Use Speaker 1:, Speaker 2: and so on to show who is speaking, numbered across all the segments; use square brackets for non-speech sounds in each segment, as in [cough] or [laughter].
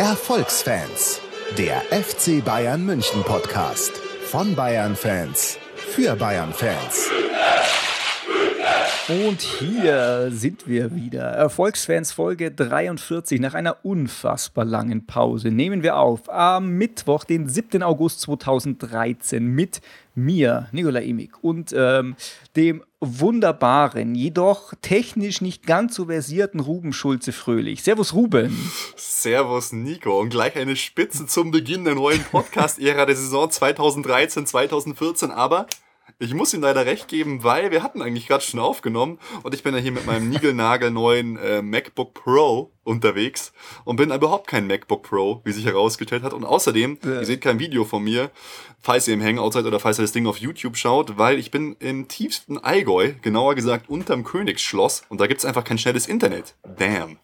Speaker 1: Erfolgsfans, der FC Bayern München Podcast von Bayern Fans für Bayern Fans.
Speaker 2: Und hier sind wir wieder. Erfolgsfans Folge 43. Nach einer unfassbar langen Pause nehmen wir auf am Mittwoch, den 7. August 2013 mit mir, Nikola Emig, und ähm, dem wunderbaren, jedoch technisch nicht ganz so versierten Ruben Schulze-Fröhlich. Servus Ruben.
Speaker 3: Servus Nico und gleich eine Spitze zum Beginn der neuen Podcast-Ära der Saison 2013-2014, aber ich muss ihm leider recht geben, weil wir hatten eigentlich gerade schon aufgenommen und ich bin ja hier mit meinem niegelnagelneuen äh, MacBook Pro unterwegs und bin überhaupt kein MacBook Pro, wie sich herausgestellt hat. Und außerdem, ja. ihr seht kein Video von mir, falls ihr im Hangout seid oder falls ihr das Ding auf YouTube schaut, weil ich bin im tiefsten Allgäu, genauer gesagt unterm Königsschloss und da gibt's einfach kein schnelles Internet. Damn.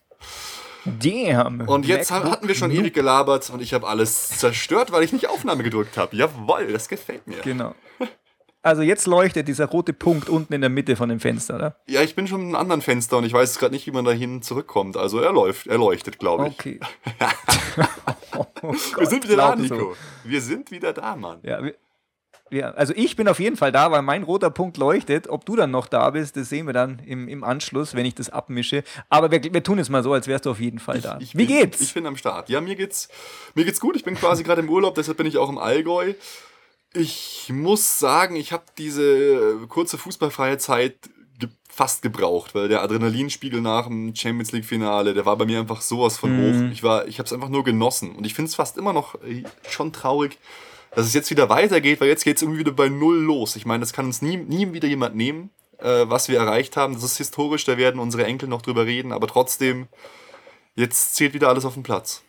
Speaker 2: Damn.
Speaker 3: Und jetzt MacBook hatten wir schon ewig gelabert und ich habe alles zerstört, weil ich nicht Aufnahme gedrückt habe. Jawoll, das gefällt mir.
Speaker 2: Genau. [laughs] Also jetzt leuchtet dieser rote Punkt unten in der Mitte von dem Fenster, oder?
Speaker 3: Ja, ich bin schon in einem anderen Fenster und ich weiß gerade nicht, wie man dahin zurückkommt. Also er läuft, er leuchtet, glaube ich.
Speaker 2: Okay. [laughs]
Speaker 3: oh Gott, wir sind wieder da, Nico. So. Wir sind wieder da, Mann.
Speaker 2: Ja, wir, ja, also ich bin auf jeden Fall da, weil mein roter Punkt leuchtet. Ob du dann noch da bist, das sehen wir dann im, im Anschluss, wenn ich das abmische. Aber wir, wir tun es mal so, als wärst du auf jeden Fall da.
Speaker 3: Ich, ich Wie bin, geht's? Ich bin am Start. Ja, mir geht's, mir geht's gut. Ich bin quasi gerade im Urlaub, deshalb bin ich auch im Allgäu. Ich muss sagen, ich habe diese äh, kurze fußballfreie Zeit ge fast gebraucht, weil der Adrenalinspiegel nach dem Champions League Finale, der war bei mir einfach sowas von mhm. hoch. Ich war, ich habe es einfach nur genossen und ich finde es fast immer noch äh, schon traurig, dass es jetzt wieder weitergeht, weil jetzt geht es irgendwie wieder bei null los. Ich meine, das kann uns nie, nie wieder jemand nehmen, äh, was wir erreicht haben. Das ist historisch, da werden unsere Enkel noch drüber reden, aber trotzdem, jetzt zählt wieder alles auf den Platz.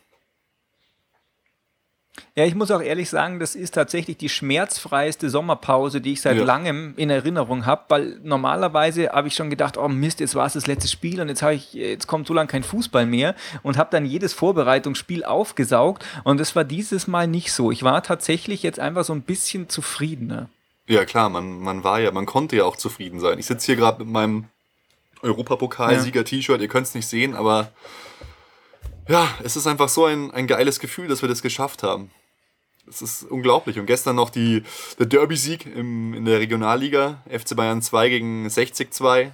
Speaker 2: Ja, ich muss auch ehrlich sagen, das ist tatsächlich die schmerzfreiste Sommerpause, die ich seit ja. langem in Erinnerung habe, weil normalerweise habe ich schon gedacht, oh Mist, jetzt war es das letzte Spiel und jetzt ich jetzt kommt so lange kein Fußball mehr und habe dann jedes Vorbereitungsspiel aufgesaugt und das war dieses Mal nicht so. Ich war tatsächlich jetzt einfach so ein bisschen zufriedener.
Speaker 3: Ja, klar, man, man war ja, man konnte ja auch zufrieden sein. Ich sitze hier gerade mit meinem Europapokalsieger-T-Shirt, ihr könnt es nicht sehen, aber ja, es ist einfach so ein, ein geiles Gefühl, dass wir das geschafft haben. Es ist unglaublich. Und gestern noch die, der Derby-Sieg in der Regionalliga, FC Bayern 2 gegen 60 2.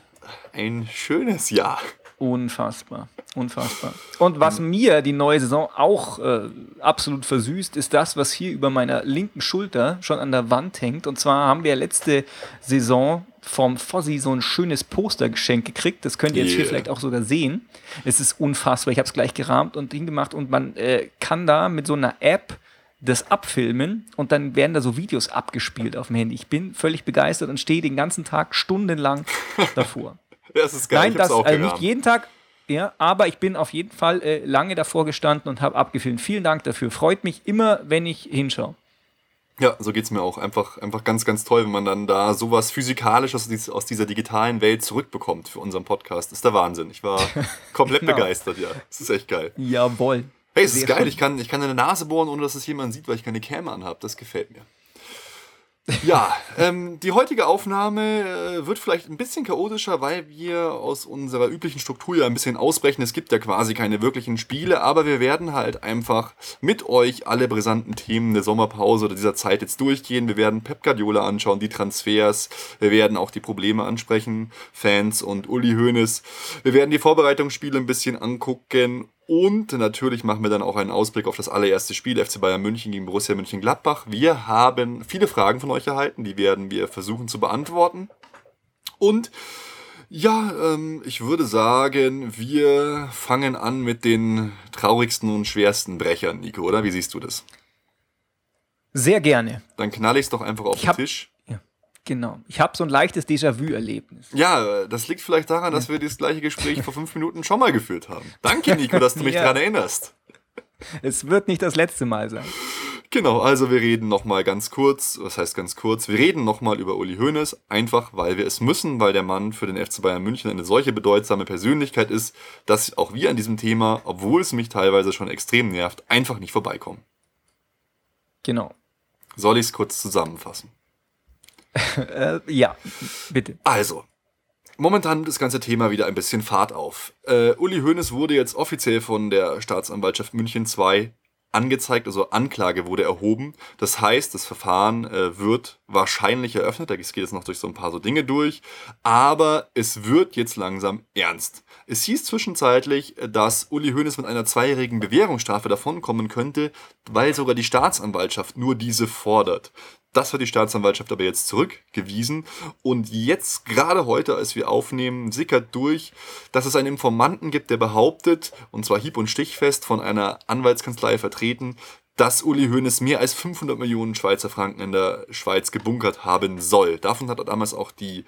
Speaker 3: Ein schönes Jahr.
Speaker 2: Unfassbar, unfassbar. Und was mir die neue Saison auch äh, absolut versüßt, ist das, was hier über meiner linken Schulter schon an der Wand hängt. Und zwar haben wir letzte Saison vom Fossi so ein schönes Postergeschenk gekriegt. Das könnt ihr jetzt yeah. hier vielleicht auch sogar sehen. Es ist unfassbar. Ich habe es gleich gerahmt und hingemacht und man äh, kann da mit so einer App das abfilmen und dann werden da so Videos abgespielt auf dem Handy. Ich bin völlig begeistert und stehe den ganzen Tag stundenlang davor.
Speaker 3: Das ist geil.
Speaker 2: Nein, das also nicht jeden Tag, ja, aber ich bin auf jeden Fall äh, lange davor gestanden und habe abgefilmt. Vielen Dank dafür. Freut mich immer, wenn ich hinschaue.
Speaker 3: Ja, so geht's mir auch. Einfach, einfach ganz, ganz toll, wenn man dann da sowas Physikalisches aus dieser digitalen Welt zurückbekommt für unseren Podcast. Das ist der Wahnsinn. Ich war [laughs] komplett genau. begeistert, ja. Das ist echt geil.
Speaker 2: Jawohl.
Speaker 3: Hey, es ist geil. Ich kann, ich kann eine Nase bohren, ohne dass es jemand sieht, weil ich keine Cam anhabe. Das gefällt mir. Ja, ähm, die heutige Aufnahme äh, wird vielleicht ein bisschen chaotischer, weil wir aus unserer üblichen Struktur ja ein bisschen ausbrechen. Es gibt ja quasi keine wirklichen Spiele, aber wir werden halt einfach mit euch alle brisanten Themen der Sommerpause oder dieser Zeit jetzt durchgehen. Wir werden Pep Guardiola anschauen, die Transfers, wir werden auch die Probleme ansprechen, Fans und Uli Hoeneß. Wir werden die Vorbereitungsspiele ein bisschen angucken und natürlich machen wir dann auch einen Ausblick auf das allererste Spiel FC Bayern München gegen Borussia Mönchengladbach. Wir haben viele Fragen von euch erhalten, die werden wir versuchen zu beantworten. Und ja, ähm, ich würde sagen, wir fangen an mit den traurigsten und schwersten Brechern, Nico, oder? Wie siehst du das?
Speaker 2: Sehr gerne.
Speaker 3: Dann knall ich es doch einfach auf ich den Tisch.
Speaker 2: Genau. Ich habe so ein leichtes Déjà-vu-Erlebnis.
Speaker 3: Ja, das liegt vielleicht daran, dass wir das gleiche Gespräch vor fünf Minuten schon mal geführt haben. Danke, Nico, dass du mich [laughs] ja. daran erinnerst.
Speaker 2: Es wird nicht das letzte Mal sein.
Speaker 3: Genau, also wir reden nochmal ganz kurz, was heißt ganz kurz, wir reden nochmal über Uli Hoeneß, einfach weil wir es müssen, weil der Mann für den FC Bayern München eine solche bedeutsame Persönlichkeit ist, dass auch wir an diesem Thema, obwohl es mich teilweise schon extrem nervt, einfach nicht vorbeikommen.
Speaker 2: Genau.
Speaker 3: Soll ich es kurz zusammenfassen? [laughs]
Speaker 2: äh, ja, bitte.
Speaker 3: Also, momentan nimmt das ganze Thema wieder ein bisschen Fahrt auf. Äh, Uli Hoeneß wurde jetzt offiziell von der Staatsanwaltschaft München 2 angezeigt, also Anklage wurde erhoben. Das heißt, das Verfahren äh, wird wahrscheinlich eröffnet. Da geht es noch durch so ein paar so Dinge durch. Aber es wird jetzt langsam ernst. Es hieß zwischenzeitlich, dass Uli Hoeneß mit einer zweijährigen Bewährungsstrafe davonkommen könnte, weil sogar die Staatsanwaltschaft nur diese fordert. Das hat die Staatsanwaltschaft aber jetzt zurückgewiesen. Und jetzt, gerade heute, als wir aufnehmen, sickert durch, dass es einen Informanten gibt, der behauptet, und zwar hieb- und stichfest von einer Anwaltskanzlei vertreten, dass Uli Hoeneß mehr als 500 Millionen Schweizer Franken in der Schweiz gebunkert haben soll. Davon hat er damals auch die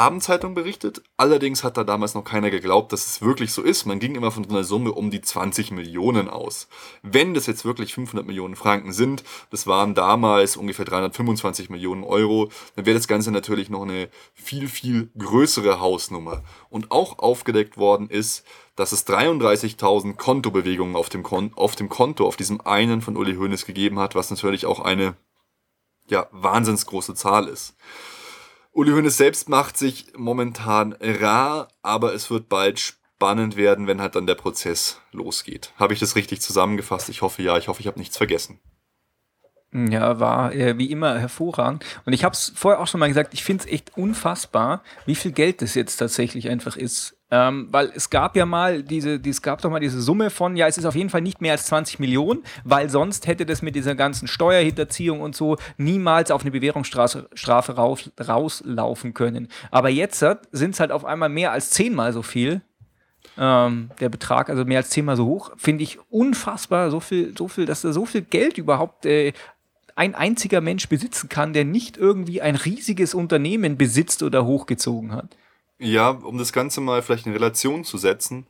Speaker 3: Abendzeitung berichtet. Allerdings hat da damals noch keiner geglaubt, dass es wirklich so ist. Man ging immer von einer Summe um die 20 Millionen aus. Wenn das jetzt wirklich 500 Millionen Franken sind, das waren damals ungefähr 325 Millionen Euro, dann wäre das Ganze natürlich noch eine viel, viel größere Hausnummer. Und auch aufgedeckt worden ist, dass es 33.000 Kontobewegungen auf dem, Kon auf dem Konto, auf diesem einen von Uli Hoeneß gegeben hat, was natürlich auch eine ja, wahnsinnsgroße Zahl ist. Uli Hoeneß selbst macht sich momentan rar, aber es wird bald spannend werden, wenn halt dann der Prozess losgeht. Habe ich das richtig zusammengefasst? Ich hoffe ja, ich hoffe, ich habe nichts vergessen.
Speaker 2: Ja, war äh, wie immer hervorragend. Und ich habe es vorher auch schon mal gesagt, ich finde es echt unfassbar, wie viel Geld das jetzt tatsächlich einfach ist. Ähm, weil es gab ja mal diese, die, es gab doch mal diese Summe von, ja, es ist auf jeden Fall nicht mehr als 20 Millionen, weil sonst hätte das mit dieser ganzen Steuerhinterziehung und so niemals auf eine Bewährungsstrafe Strafe raus, rauslaufen können. Aber jetzt sind es halt auf einmal mehr als zehnmal so viel. Ähm, der Betrag, also mehr als zehnmal so hoch, finde ich unfassbar, so viel, so viel, dass da so viel Geld überhaupt äh, ein einziger Mensch besitzen kann, der nicht irgendwie ein riesiges Unternehmen besitzt oder hochgezogen hat.
Speaker 3: Ja, um das Ganze mal vielleicht in Relation zu setzen.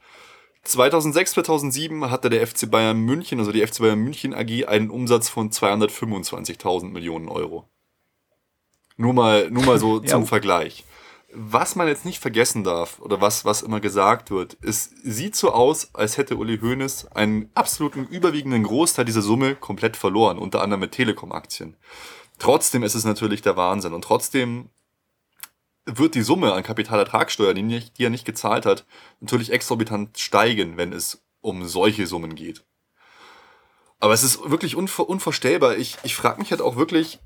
Speaker 3: 2006, 2007 hatte der FC Bayern München, also die FC Bayern München AG, einen Umsatz von 225.000 Millionen Euro. Nur mal, nur mal so [laughs] zum Vergleich. Was man jetzt nicht vergessen darf, oder was, was immer gesagt wird, es sieht so aus, als hätte Uli Hoeneß einen absoluten überwiegenden Großteil dieser Summe komplett verloren, unter anderem mit Telekom-Aktien. Trotzdem ist es natürlich der Wahnsinn und trotzdem wird die Summe an Kapitalertragssteuer, die, nicht, die er nicht gezahlt hat, natürlich exorbitant steigen, wenn es um solche Summen geht. Aber es ist wirklich unver unvorstellbar. Ich, ich frage mich halt auch wirklich,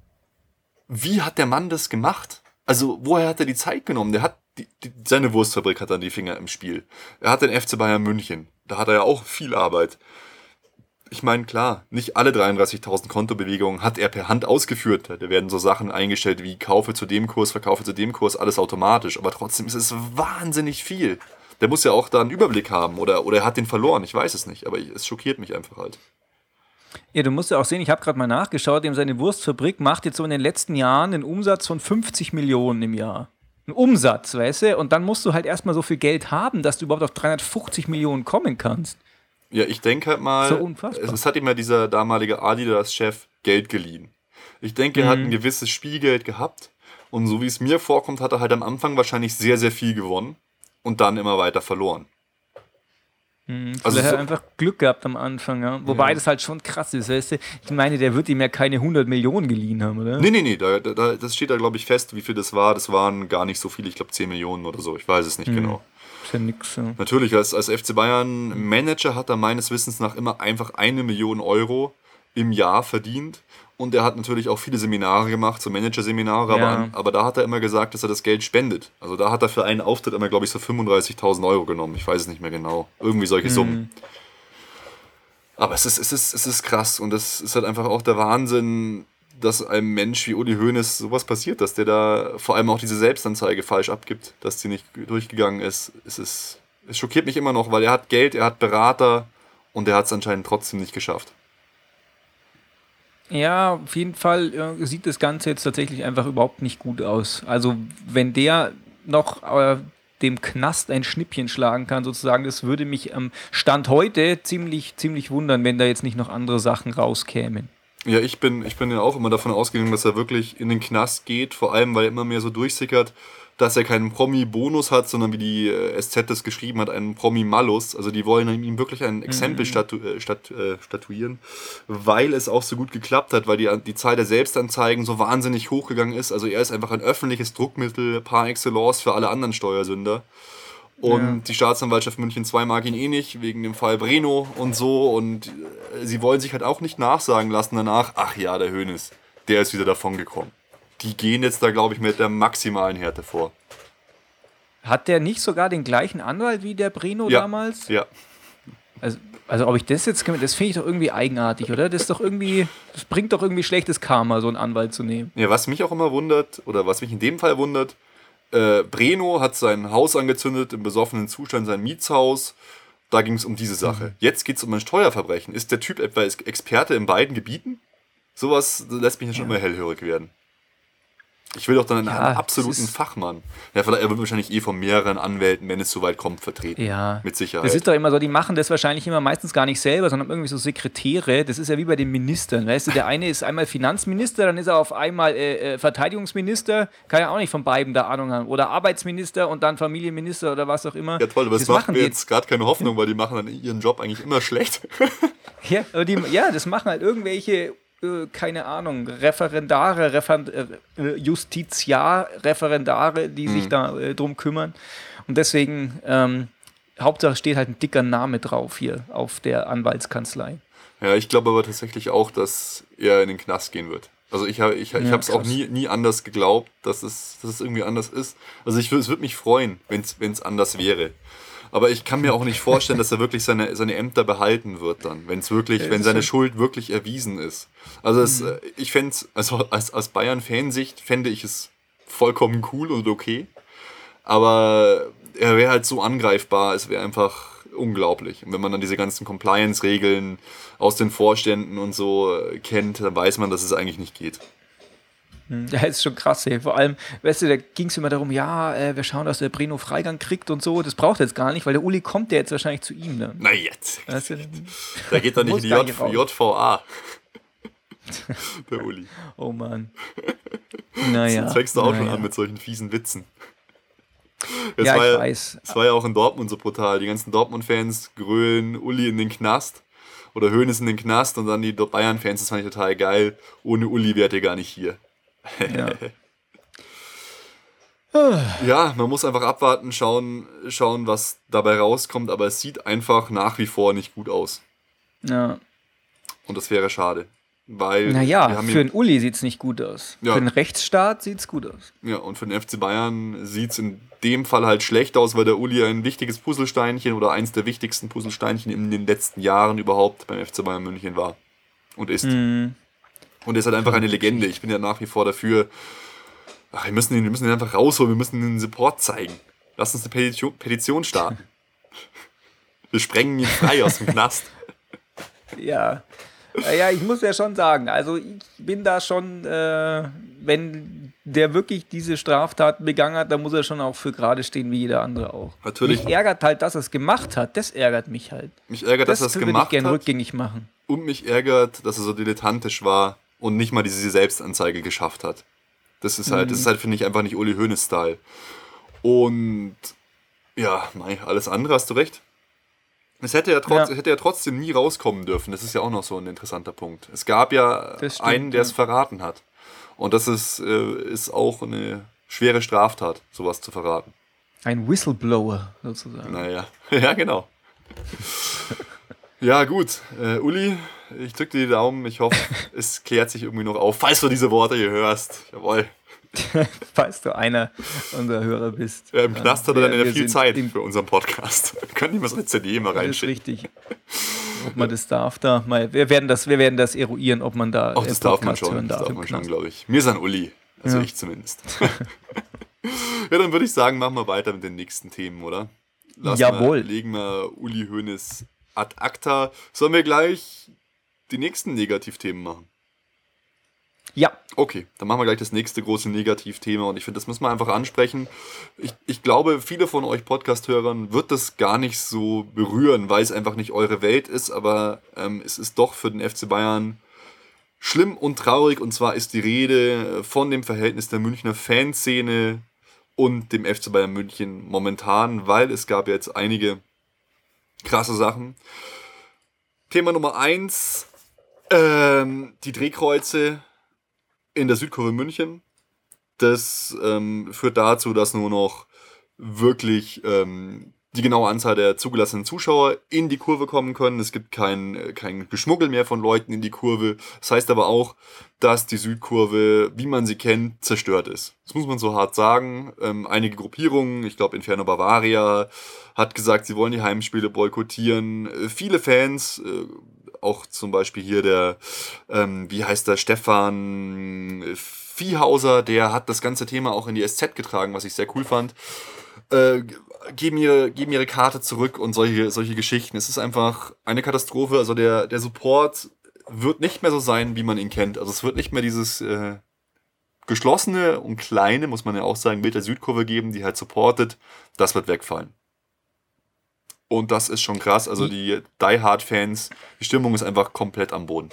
Speaker 3: wie hat der Mann das gemacht? Also, woher hat er die Zeit genommen? Der hat die, die, seine Wurstfabrik hat dann die Finger im Spiel. Er hat den FC Bayern München. Da hat er ja auch viel Arbeit ich meine, klar, nicht alle 33.000 Kontobewegungen hat er per Hand ausgeführt. Da werden so Sachen eingestellt wie Kaufe zu dem Kurs, Verkaufe zu dem Kurs, alles automatisch. Aber trotzdem ist es wahnsinnig viel. Der muss ja auch da einen Überblick haben oder, oder er hat den verloren. Ich weiß es nicht, aber es schockiert mich einfach halt.
Speaker 2: Ja, du musst ja auch sehen, ich habe gerade mal nachgeschaut, eben seine Wurstfabrik macht jetzt so in den letzten Jahren einen Umsatz von 50 Millionen im Jahr. Ein Umsatz, weißt du? Und dann musst du halt erstmal so viel Geld haben, dass du überhaupt auf 350 Millionen kommen kannst.
Speaker 3: Ja, ich denke halt mal, so unfassbar. es hat ihm ja dieser damalige Adidas-Chef Geld geliehen. Ich denke, er mhm. hat ein gewisses Spielgeld gehabt und so wie es mir vorkommt, hat er halt am Anfang wahrscheinlich sehr, sehr viel gewonnen und dann immer weiter verloren.
Speaker 2: Mhm, also er hat einfach Glück gehabt am Anfang, ja. Wobei ja. das halt schon krass ist, weißt du? Ich meine, der wird ihm ja keine 100 Millionen geliehen haben, oder?
Speaker 3: Nee, nee, nee, da, da, das steht da, glaube ich, fest, wie viel das war. Das waren gar nicht so viele, ich glaube 10 Millionen oder so, ich weiß es nicht mhm. genau
Speaker 2: ja nix. Ja.
Speaker 3: Natürlich, als, als FC Bayern Manager hat er meines Wissens nach immer einfach eine Million Euro im Jahr verdient. Und er hat natürlich auch viele Seminare gemacht, so Managerseminare, ja. aber, aber da hat er immer gesagt, dass er das Geld spendet. Also da hat er für einen Auftritt immer, glaube ich, so 35.000 Euro genommen. Ich weiß es nicht mehr genau. Irgendwie solche mhm. Summen. Aber es ist, es, ist, es ist krass und es ist halt einfach auch der Wahnsinn, dass einem Mensch wie Uli Hoeneß sowas passiert, dass der da vor allem auch diese Selbstanzeige falsch abgibt, dass die nicht durchgegangen ist. Es, ist, es schockiert mich immer noch, weil er hat Geld, er hat Berater und er hat es anscheinend trotzdem nicht geschafft.
Speaker 2: Ja, auf jeden Fall äh, sieht das Ganze jetzt tatsächlich einfach überhaupt nicht gut aus. Also wenn der noch äh, dem Knast ein Schnippchen schlagen kann, sozusagen, das würde mich am Stand heute ziemlich, ziemlich wundern, wenn da jetzt nicht noch andere Sachen rauskämen.
Speaker 3: Ja, ich bin, ich bin ja auch immer davon ausgegangen, dass er wirklich in den Knast geht, vor allem weil er immer mehr so durchsickert, dass er keinen Promi-Bonus hat, sondern wie die äh, SZ das geschrieben hat, einen Promi-Malus. Also die wollen ihm wirklich ein Exempel statu äh, stat äh, statuieren, weil es auch so gut geklappt hat, weil die, die Zahl der Selbstanzeigen so wahnsinnig hochgegangen ist. Also er ist einfach ein öffentliches Druckmittel par excellence für alle anderen Steuersünder. Und ja. die Staatsanwaltschaft München 2 mag ihn eh nicht, wegen dem Fall Breno und so. Und sie wollen sich halt auch nicht nachsagen lassen danach, ach ja, der Hönes, der ist wieder davon gekommen. Die gehen jetzt da, glaube ich, mit der maximalen Härte vor.
Speaker 2: Hat der nicht sogar den gleichen Anwalt wie der Breno
Speaker 3: ja.
Speaker 2: damals?
Speaker 3: Ja.
Speaker 2: Also, also ob ich das jetzt, das finde ich doch irgendwie eigenartig, oder? Das ist doch irgendwie, das bringt doch irgendwie schlechtes Karma, so einen Anwalt zu nehmen.
Speaker 3: Ja, was mich auch immer wundert, oder was mich in dem Fall wundert, äh, Breno hat sein Haus angezündet, im besoffenen Zustand sein Mietshaus. Da ging es um diese Sache. Mhm. Jetzt geht es um ein Steuerverbrechen. Ist der Typ etwa Experte in beiden Gebieten? Sowas lässt mich ja schon immer hellhörig werden. Ich will doch dann einen ja, absoluten Fachmann. Ja, er wird wahrscheinlich eh von mehreren Anwälten, wenn es soweit kommt, vertreten.
Speaker 2: Ja.
Speaker 3: Mit Sicherheit.
Speaker 2: Das ist doch immer so, die machen das wahrscheinlich immer meistens gar nicht selber, sondern irgendwie so Sekretäre. Das ist ja wie bei den Ministern. Weißt du, der eine ist einmal Finanzminister, dann ist er auf einmal äh, äh, Verteidigungsminister. Kann ja auch nicht von beiden da Ahnung haben. Oder Arbeitsminister und dann Familienminister oder was auch immer.
Speaker 3: Ja, toll, aber das, das macht mir jetzt gerade keine Hoffnung, weil die machen dann ihren Job eigentlich immer schlecht.
Speaker 2: ja, aber die, ja, das machen halt irgendwelche äh, keine Ahnung, Referendare, Refer äh, Justiziar-Referendare, die mhm. sich da äh, drum kümmern. Und deswegen, ähm, Hauptsache steht halt ein dicker Name drauf hier auf der Anwaltskanzlei.
Speaker 3: Ja, ich glaube aber tatsächlich auch, dass er in den Knast gehen wird. Also ich habe ich, ich ja, es auch nie, nie anders geglaubt, dass es, dass es irgendwie anders ist. Also ich, es würde mich freuen, wenn es anders wäre. Aber ich kann mir auch nicht vorstellen, dass er wirklich seine, seine Ämter behalten wird dann, wenn es wirklich, ja, wenn seine Schuld wirklich erwiesen ist. Also es, mhm. Äh, ich fände also als, als Bayern-Fansicht fände ich es vollkommen cool und okay. Aber er wäre halt so angreifbar, es wäre einfach unglaublich. Und wenn man dann diese ganzen Compliance-Regeln aus den Vorständen und so äh, kennt, dann weiß man, dass es eigentlich nicht geht.
Speaker 2: Hm, ja, ist schon krass, ey. Vor allem, weißt du, da ging es immer darum, ja, äh, wir schauen, dass der Breno Freigang kriegt und so. Das braucht er jetzt gar nicht, weil der Uli kommt ja jetzt wahrscheinlich zu ihm. Ne?
Speaker 3: Na jetzt. Weißt du, da geht er nicht in die J JVA. [laughs] der Uli.
Speaker 2: Oh Mann. Naja.
Speaker 3: Jetzt fängst du auch naja. schon an mit solchen fiesen Witzen.
Speaker 2: Das ja, ich ja, weiß.
Speaker 3: Es war ja auch in Dortmund so brutal. Die ganzen Dortmund-Fans grölen Uli in den Knast oder Höhnes in den Knast und dann die Bayern-Fans, das fand ich total geil. Ohne Uli wärt ihr gar nicht hier. Ja. [laughs] ja, man muss einfach abwarten, schauen, schauen, was dabei rauskommt, aber es sieht einfach nach wie vor nicht gut aus.
Speaker 2: Ja.
Speaker 3: Und das wäre schade. Weil
Speaker 2: naja, für den Uli sieht es nicht gut aus. Ja. Für den Rechtsstaat sieht es gut aus.
Speaker 3: Ja, und für den FC Bayern sieht es in dem Fall halt schlecht aus, weil der Uli ein wichtiges Puzzlesteinchen oder eins der wichtigsten Puzzlesteinchen in den letzten Jahren überhaupt beim FC Bayern München war und ist. Mhm. Und er ist halt einfach eine Legende. Ich bin ja nach wie vor dafür, ach, wir, müssen ihn, wir müssen ihn einfach rausholen, wir müssen den Support zeigen. Lass uns eine Petition, Petition starten. [laughs] Wir sprengen ihn frei aus dem Knast. [laughs]
Speaker 2: Ja. Ja, ich muss ja schon sagen, also ich bin da schon, äh, wenn der wirklich diese Straftaten begangen hat, dann muss er schon auch für gerade stehen, wie jeder andere auch.
Speaker 3: Natürlich.
Speaker 2: Mich ärgert halt, dass er es gemacht hat. Das ärgert mich halt.
Speaker 3: Mich ärgert, das dass er es gemacht
Speaker 2: ich gern rückgängig machen.
Speaker 3: Und mich ärgert, dass er so dilettantisch war und nicht mal diese Selbstanzeige geschafft hat. Das ist halt, mhm. das ist halt, finde ich, einfach nicht Uli Hoeneß-Style. Und ja, nein, alles andere hast du recht. Es hätte ja, trotz, ja. hätte ja trotzdem nie rauskommen dürfen. Das ist ja auch noch so ein interessanter Punkt. Es gab ja stimmt, einen, der es ja. verraten hat. Und das ist, äh, ist auch eine schwere Straftat, sowas zu verraten.
Speaker 2: Ein Whistleblower sozusagen.
Speaker 3: Naja, [laughs] ja, genau. [laughs] ja, gut. Äh, Uli, ich drücke dir die Daumen. Ich hoffe, [laughs] es klärt sich irgendwie noch auf, falls du diese Worte hier hörst. Jawohl. [laughs]
Speaker 2: falls du einer unserer Hörer bist.
Speaker 3: Ja, Im Knast hat er dann ja viel Zeit für unseren Podcast. Wir [laughs] können ihm mal so eine CD mal reinschicken.
Speaker 2: Das ist richtig. Ob man das darf da mal. Wir werden das, wir werden das eruieren, ob man da
Speaker 3: Auch das darf man schon, das darf man schon, glaube ich. Mir ist ein Uli. Also ja. ich zumindest. ja, dann würde ich sagen, machen wir weiter mit den nächsten Themen, oder?
Speaker 2: Lass Jawohl.
Speaker 3: Mal, legen wir Uli Hoeneß ad acta. Sollen wir gleich die nächsten Negativthemen machen?
Speaker 2: Ja.
Speaker 3: Okay, dann machen wir gleich das nächste große Negativthema und ich finde, das muss man einfach ansprechen. Ich, ich glaube, viele von euch Podcast-Hörern wird das gar nicht so berühren, weil es einfach nicht eure Welt ist, aber ähm, es ist doch für den FC Bayern schlimm und traurig und zwar ist die Rede von dem Verhältnis der Münchner Fanszene und dem FC Bayern München momentan, weil es gab jetzt einige krasse Sachen. Thema Nummer eins, ähm, die Drehkreuze in der Südkurve München. Das ähm, führt dazu, dass nur noch wirklich ähm, die genaue Anzahl der zugelassenen Zuschauer in die Kurve kommen können. Es gibt kein, kein Geschmuggel mehr von Leuten in die Kurve. Das heißt aber auch, dass die Südkurve, wie man sie kennt, zerstört ist. Das muss man so hart sagen. Ähm, einige Gruppierungen, ich glaube Inferno Bavaria, hat gesagt, sie wollen die Heimspiele boykottieren. Äh, viele Fans, äh, auch zum Beispiel hier der, ähm, wie heißt der, Stefan Viehhauser, der hat das ganze Thema auch in die SZ getragen, was ich sehr cool fand. Äh, geben ihre, geben ihre Karte zurück und solche, solche Geschichten. Es ist einfach eine Katastrophe. Also der, der Support wird nicht mehr so sein, wie man ihn kennt. Also es wird nicht mehr dieses äh, geschlossene und kleine, muss man ja auch sagen, Bild der Südkurve geben, die halt supportet. Das wird wegfallen. Und das ist schon krass. Also die Die Hard-Fans, die Stimmung ist einfach komplett am Boden.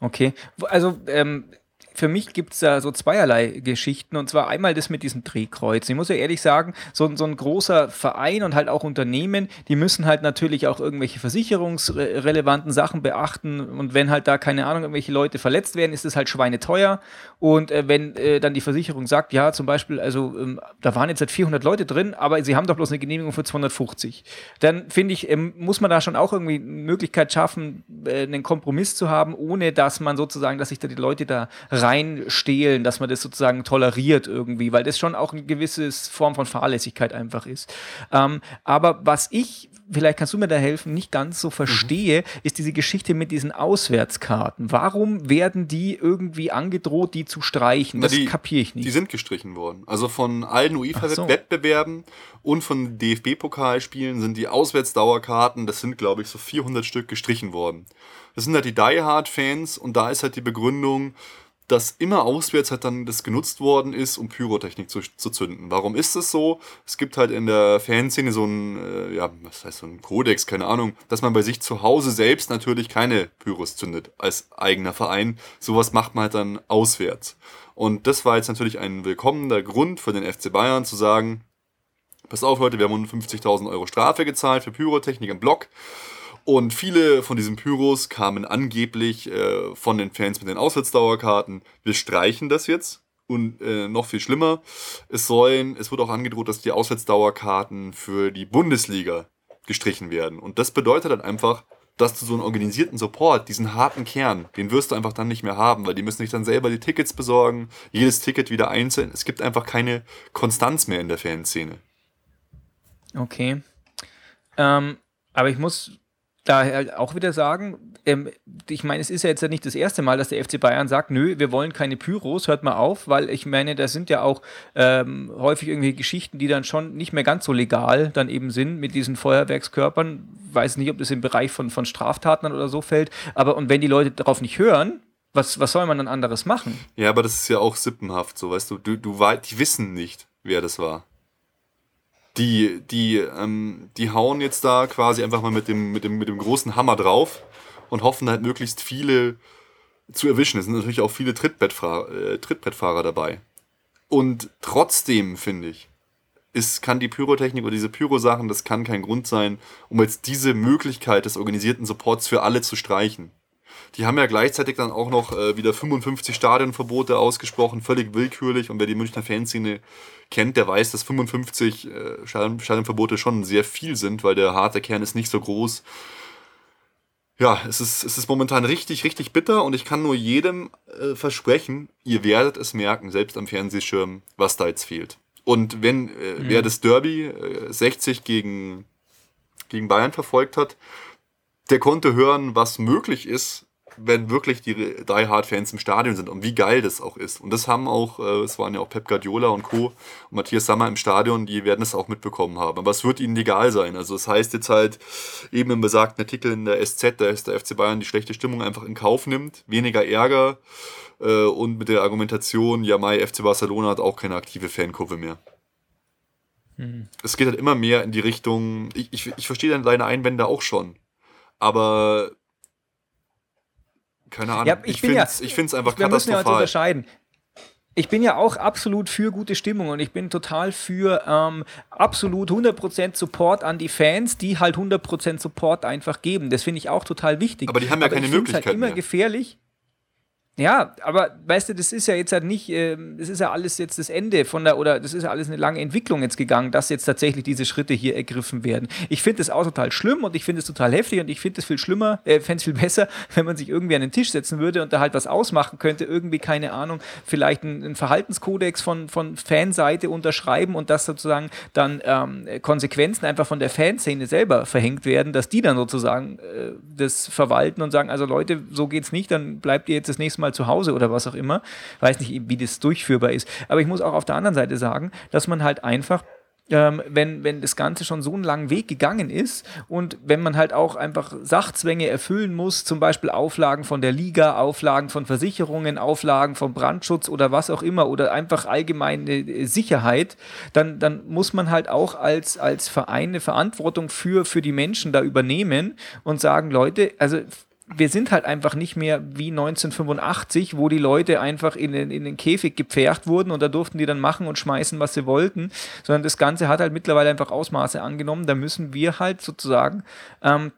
Speaker 2: Okay, also ähm, für mich gibt es da so zweierlei Geschichten. Und zwar einmal das mit diesem Drehkreuz. Ich muss ja ehrlich sagen, so, so ein großer Verein und halt auch Unternehmen, die müssen halt natürlich auch irgendwelche versicherungsrelevanten Sachen beachten. Und wenn halt da, keine Ahnung, irgendwelche Leute verletzt werden, ist es halt schweineteuer. Und äh, wenn äh, dann die Versicherung sagt, ja, zum Beispiel, also ähm, da waren jetzt halt 400 Leute drin, aber sie haben doch bloß eine Genehmigung für 250, dann finde ich, ähm, muss man da schon auch irgendwie eine Möglichkeit schaffen, äh, einen Kompromiss zu haben, ohne dass man sozusagen, dass sich da die Leute da rein reinstehlen, dass man das sozusagen toleriert irgendwie, weil das schon auch eine gewisse Form von Fahrlässigkeit einfach ist. Ähm, aber was ich vielleicht kannst du mir da helfen, nicht ganz so verstehe, mhm. ist diese Geschichte mit diesen Auswärtskarten. Warum werden die irgendwie angedroht, die zu streichen?
Speaker 3: Das kapiere ich nicht. Die sind gestrichen worden. Also von allen UEFA-Wettbewerben so. und von DFB-Pokalspielen sind die Auswärtsdauerkarten, das sind glaube ich so 400 Stück gestrichen worden. Das sind halt die Die Hard-Fans und da ist halt die Begründung, dass immer auswärts halt dann das genutzt worden ist, um Pyrotechnik zu, zu zünden. Warum ist das so? Es gibt halt in der Fanszene so ein, äh, ja, was heißt so ein Kodex, keine Ahnung, dass man bei sich zu Hause selbst natürlich keine Pyros zündet als eigener Verein. Sowas macht man halt dann auswärts. Und das war jetzt natürlich ein willkommener Grund für den FC Bayern zu sagen, pass auf Leute, wir haben 150.000 Euro Strafe gezahlt für Pyrotechnik im Block. Und viele von diesen Pyros kamen angeblich äh, von den Fans mit den Auswärtsdauerkarten. Wir streichen das jetzt. Und äh, noch viel schlimmer, es sollen, es wird auch angedroht, dass die Auswärtsdauerkarten für die Bundesliga gestrichen werden. Und das bedeutet dann einfach, dass du so einen organisierten Support, diesen harten Kern, den wirst du einfach dann nicht mehr haben, weil die müssen sich dann selber die Tickets besorgen, jedes Ticket wieder einzeln. Es gibt einfach keine Konstanz mehr in der Fanszene.
Speaker 2: Okay. Ähm, aber ich muss daher auch wieder sagen, ähm, ich meine, es ist ja jetzt ja nicht das erste Mal, dass der FC Bayern sagt, nö, wir wollen keine Pyros, hört mal auf, weil ich meine, da sind ja auch ähm, häufig irgendwie Geschichten, die dann schon nicht mehr ganz so legal dann eben sind mit diesen Feuerwerkskörpern. Weiß nicht, ob das im Bereich von, von Straftaten oder so fällt, aber und wenn die Leute darauf nicht hören, was, was soll man dann anderes machen?
Speaker 3: Ja, aber das ist ja auch sippenhaft, so weißt du, du, du die wissen nicht, wer das war die, die, ähm, die hauen jetzt da quasi einfach mal mit dem, mit, dem, mit dem großen Hammer drauf und hoffen halt möglichst viele zu erwischen. Es sind natürlich auch viele Trittbrettfahrer, äh, Trittbrettfahrer dabei. Und trotzdem, finde ich, ist, kann die Pyrotechnik oder diese Pyro-Sachen, das kann kein Grund sein, um jetzt diese Möglichkeit des organisierten Supports für alle zu streichen. Die haben ja gleichzeitig dann auch noch äh, wieder 55 Stadionverbote ausgesprochen, völlig willkürlich. Und wer die Münchner Fanszene kennt, der weiß, dass 55 äh, Stadionverbote schon sehr viel sind, weil der harte Kern ist nicht so groß. Ja, es ist, es ist momentan richtig, richtig bitter und ich kann nur jedem äh, versprechen, ihr werdet es merken, selbst am Fernsehschirm, was da jetzt fehlt. Und wenn äh, mhm. wer das Derby äh, 60 gegen, gegen Bayern verfolgt hat, der konnte hören, was möglich ist, wenn wirklich die Die Hard Fans im Stadion sind und wie geil das auch ist. Und das haben auch, äh, es waren ja auch Pep Guardiola und Co. und Matthias Sammer im Stadion, die werden es auch mitbekommen haben. Aber es wird ihnen egal sein. Also das heißt jetzt halt eben im besagten Artikel in der SZ, da ist der FC Bayern die schlechte Stimmung einfach in Kauf nimmt, weniger Ärger äh, und mit der Argumentation, ja Mai, FC Barcelona hat auch keine aktive Fankurve mehr. Hm. Es geht halt immer mehr in die Richtung, ich, ich, ich verstehe dann deine Einwände auch schon, aber keine Ahnung.
Speaker 2: Ja, ich, ich finde es
Speaker 3: ja, einfach wir katastrophal. Wir müssen ja
Speaker 2: unterscheiden. ich bin ja auch absolut für gute Stimmung und ich bin total für ähm, absolut 100% Support an die Fans, die halt 100% Support einfach geben. Das finde ich auch total wichtig.
Speaker 3: Aber die haben ja
Speaker 2: Aber
Speaker 3: keine
Speaker 2: ich
Speaker 3: Möglichkeit
Speaker 2: halt immer
Speaker 3: mehr.
Speaker 2: gefährlich. Ja, aber weißt du, das ist ja jetzt halt nicht, ähm, das ist ja alles jetzt das Ende von der, oder das ist ja alles eine lange Entwicklung jetzt gegangen, dass jetzt tatsächlich diese Schritte hier ergriffen werden. Ich finde das auch total schlimm und ich finde es total heftig und ich finde es viel schlimmer, äh, fände es viel [laughs] besser, wenn man sich irgendwie an den Tisch setzen würde und da halt was ausmachen könnte, irgendwie, keine Ahnung, vielleicht einen, einen Verhaltenskodex von, von Fanseite unterschreiben und dass sozusagen dann ähm, Konsequenzen einfach von der Fanszene selber verhängt werden, dass die dann sozusagen äh, das verwalten und sagen, also Leute, so geht's nicht, dann bleibt ihr jetzt das nächste Mal zu Hause oder was auch immer. Weiß nicht, wie das durchführbar ist. Aber ich muss auch auf der anderen Seite sagen, dass man halt einfach ähm, wenn, wenn das Ganze schon so einen langen Weg gegangen ist und wenn man halt auch einfach Sachzwänge erfüllen muss, zum Beispiel Auflagen von der Liga, Auflagen von Versicherungen, Auflagen vom Brandschutz oder was auch immer oder einfach allgemeine äh, Sicherheit, dann, dann muss man halt auch als, als Verein eine Verantwortung für, für die Menschen da übernehmen und sagen, Leute, also wir sind halt einfach nicht mehr wie 1985, wo die Leute einfach in den, in den Käfig gepfercht wurden und da durften die dann machen und schmeißen, was sie wollten, sondern das Ganze hat halt mittlerweile einfach Ausmaße angenommen. Da müssen wir halt sozusagen ähm,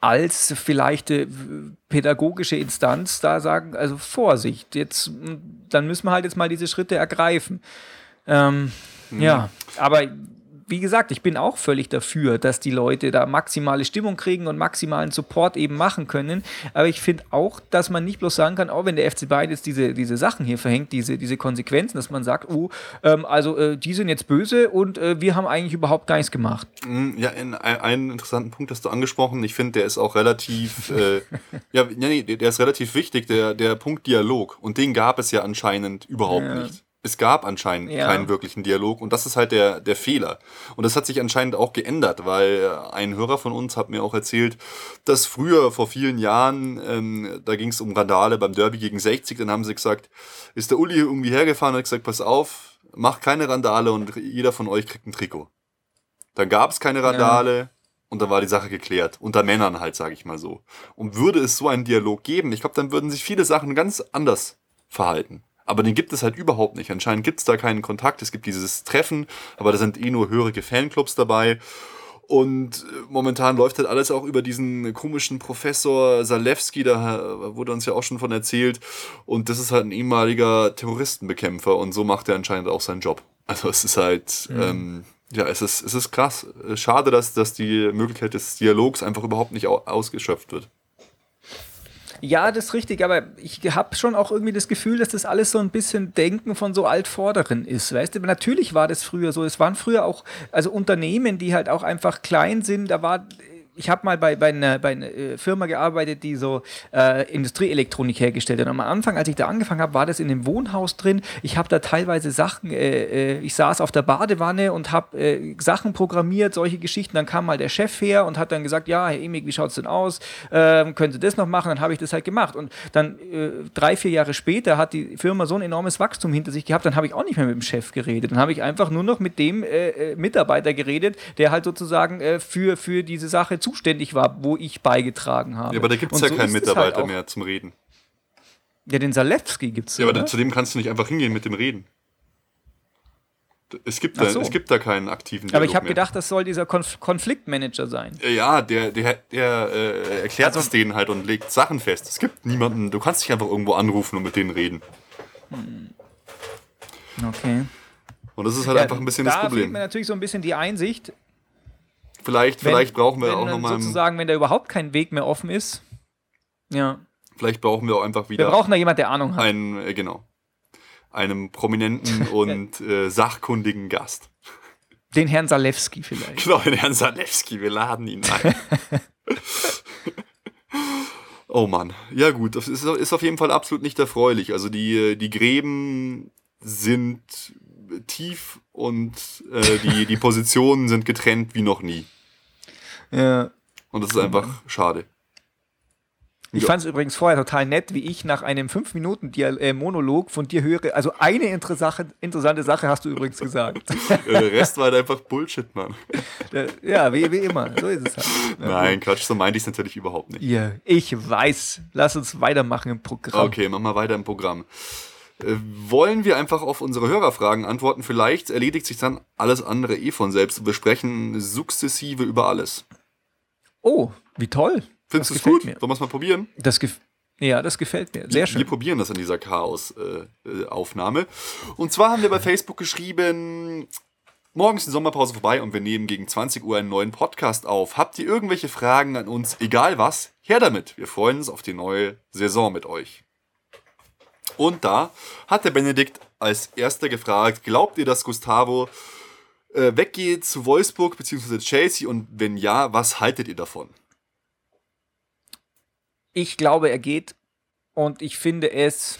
Speaker 2: als vielleicht äh, pädagogische Instanz da sagen, also Vorsicht, jetzt, dann müssen wir halt jetzt mal diese Schritte ergreifen. Ähm, Ja, aber wie gesagt, ich bin auch völlig dafür, dass die Leute da maximale Stimmung kriegen und maximalen Support eben machen können. Aber ich finde auch, dass man nicht bloß sagen kann, auch wenn der FC Bayern jetzt diese, diese Sachen hier verhängt, diese, diese Konsequenzen, dass man sagt, oh, ähm, also äh, die sind jetzt böse und äh, wir haben eigentlich überhaupt gar nichts gemacht.
Speaker 3: Mm, Ja, in, ein- einen interessanten Punkt hast du angesprochen. Ich finde, der ist auch relativ, äh, [laughs] ja, nee, nee, der ist relativ wichtig, der, der Punkt Dialog. Und den gab es ja anscheinend überhaupt
Speaker 2: Ja.
Speaker 3: nicht. Es gab anscheinend
Speaker 2: Ja.
Speaker 3: keinen wirklichen Dialog und das ist halt der, der Fehler. Und das hat sich anscheinend auch geändert, weil äh, ein Hörer von uns hat mir auch erzählt, dass früher, vor vielen Jahren, ähm, da ging es um Randale beim Derby gegen 60, dann haben sie gesagt, ist der Uli irgendwie hergefahren und hat gesagt, pass auf, mach keine Randale und jeder von euch kriegt ein Trikot. Dann gab es keine Randale und dann war die Sache geklärt. Unter Männern halt, sage ich mal so. Und würde es so einen Dialog geben, ich glaube, dann würden sich viele Sachen ganz anders verhalten. Aber den gibt es halt überhaupt nicht. Anscheinend gibt es da keinen Kontakt. Es gibt dieses Treffen, aber da sind eh nur hörige Fanclubs dabei. Und äh, momentan läuft halt alles auch über diesen komischen Professor Salewski, da äh, wurde uns ja auch schon von erzählt. Und das ist halt ein ehemaliger Terroristenbekämpfer und so macht er anscheinend auch seinen Job. Also es ist halt, ähm, ja, es ist, es ist krass. Schade, dass, dass die Möglichkeit des Dialogs einfach überhaupt nicht au ausgeschöpft wird.
Speaker 2: Ja, das ist richtig, aber ich habe schon auch irgendwie das Gefühl, dass das alles so ein bisschen Denken von so Altvorderen ist. Weißt du, natürlich war das früher so. Es waren früher auch, also Unternehmen, die halt auch einfach klein sind. Da war, ich habe mal bei, bei einer, bei einer äh, Firma gearbeitet, die so äh, Industrieelektronik hergestellt hat. Und am Anfang, als ich da angefangen habe, war das in dem Wohnhaus drin. Ich habe da teilweise Sachen, äh, äh, ich saß auf der Badewanne und habe äh, Sachen programmiert, solche Geschichten. Dann kam mal der Chef her und hat dann gesagt, ja, Herr Emig, wie schaut's denn aus? Ähm, können Sie das noch machen? Dann habe ich das halt gemacht. Und dann äh, drei, vier Jahre später hat die Firma so ein enormes Wachstum hinter sich gehabt, dann habe ich auch nicht mehr mit dem Chef geredet. Dann habe ich einfach nur noch mit dem Mitarbeiter geredet, der halt sozusagen für, für diese Sache zuständig war, wo ich beigetragen habe.
Speaker 3: Ja, aber da gibt es ja
Speaker 2: so
Speaker 3: keinen
Speaker 2: halt
Speaker 3: Mitarbeiter
Speaker 2: auch.
Speaker 3: mehr zum Reden.
Speaker 2: Ja, den Salewski gibt es.
Speaker 3: Ja, aber zu dem kannst du nicht einfach hingehen mit dem Reden. Es gibt, da,
Speaker 2: so.
Speaker 3: es gibt da keinen aktiven Dialog
Speaker 2: aber ich habe gedacht, das soll dieser Konf Konfliktmanager sein.
Speaker 3: Ja, der, der, der äh, erklärt
Speaker 2: Also-
Speaker 3: es denen halt und legt Sachen fest. Es gibt niemanden, du kannst dich einfach irgendwo anrufen und mit denen reden.
Speaker 2: Okay.
Speaker 3: Und das ist halt einfach ein bisschen
Speaker 2: da
Speaker 3: das
Speaker 2: fehlt mir
Speaker 3: Problem.
Speaker 2: natürlich so ein bisschen die Einsicht.
Speaker 3: Vielleicht,
Speaker 2: wenn-
Speaker 3: vielleicht brauchen wir auch nochmal,
Speaker 2: sozusagen, wenn da überhaupt kein Weg mehr offen ist. Ja.
Speaker 3: vielleicht brauchen wir auch einfach
Speaker 2: Wir
Speaker 3: wieder
Speaker 2: brauchen da jemand, der Ahnung hat.
Speaker 3: einen, äh, genau, einem prominenten [laughs] und äh, sachkundigen Gast.
Speaker 2: Den Herrn Salewski vielleicht.
Speaker 3: Genau, den Herrn Salewski, wir laden ihn ein. [laughs] oh Mann. Ja gut, das ist, ist auf jeden Fall absolut nicht erfreulich. Also die, die Gräben sind tief und äh, die, die [laughs] Positionen sind getrennt wie noch nie.
Speaker 2: Ja.
Speaker 3: Und das ist einfach schade.
Speaker 2: Ich
Speaker 3: Ja.
Speaker 2: fand es übrigens vorher total nett, wie ich nach einem 5-Minuten-Monolog von dir höre. Also eine interessante, Sache hast du übrigens gesagt. [laughs]
Speaker 3: Äh, Der Rest war halt einfach Bullshit, Mann. [laughs]
Speaker 2: Äh, ja, wie, wie immer. So ist es halt. Ja,
Speaker 3: Nein, Quatsch, so meinte ich es natürlich überhaupt nicht.
Speaker 2: Ja, ich weiß. Lass uns weitermachen im Programm.
Speaker 3: Okay, machen wir weiter im Programm. Äh, wollen wir einfach auf unsere Hörerfragen antworten? Vielleicht erledigt sich dann alles andere eh von selbst. Wir sprechen sukzessive über alles.
Speaker 2: Oh, wie toll.
Speaker 3: Findest du es gut? Mir. Sollen wir es mal probieren?
Speaker 2: Das ja, das gefällt mir. Sehr schön.
Speaker 3: Wir probieren das in dieser Chaos-Aufnahme. Äh, und zwar haben wir bei Facebook geschrieben, morgen ist die Sommerpause vorbei und wir nehmen gegen 20 Uhr einen neuen Podcast auf. Habt ihr irgendwelche Fragen an uns? Egal was, her damit. Wir freuen uns auf die neue Saison mit euch. Und da hat der Benedikt als erster gefragt, glaubt ihr, dass Gustavo äh, weggeht zu Wolfsburg bzw. Chelsea und wenn ja, was haltet ihr davon?
Speaker 2: Ich glaube, er geht und ich finde es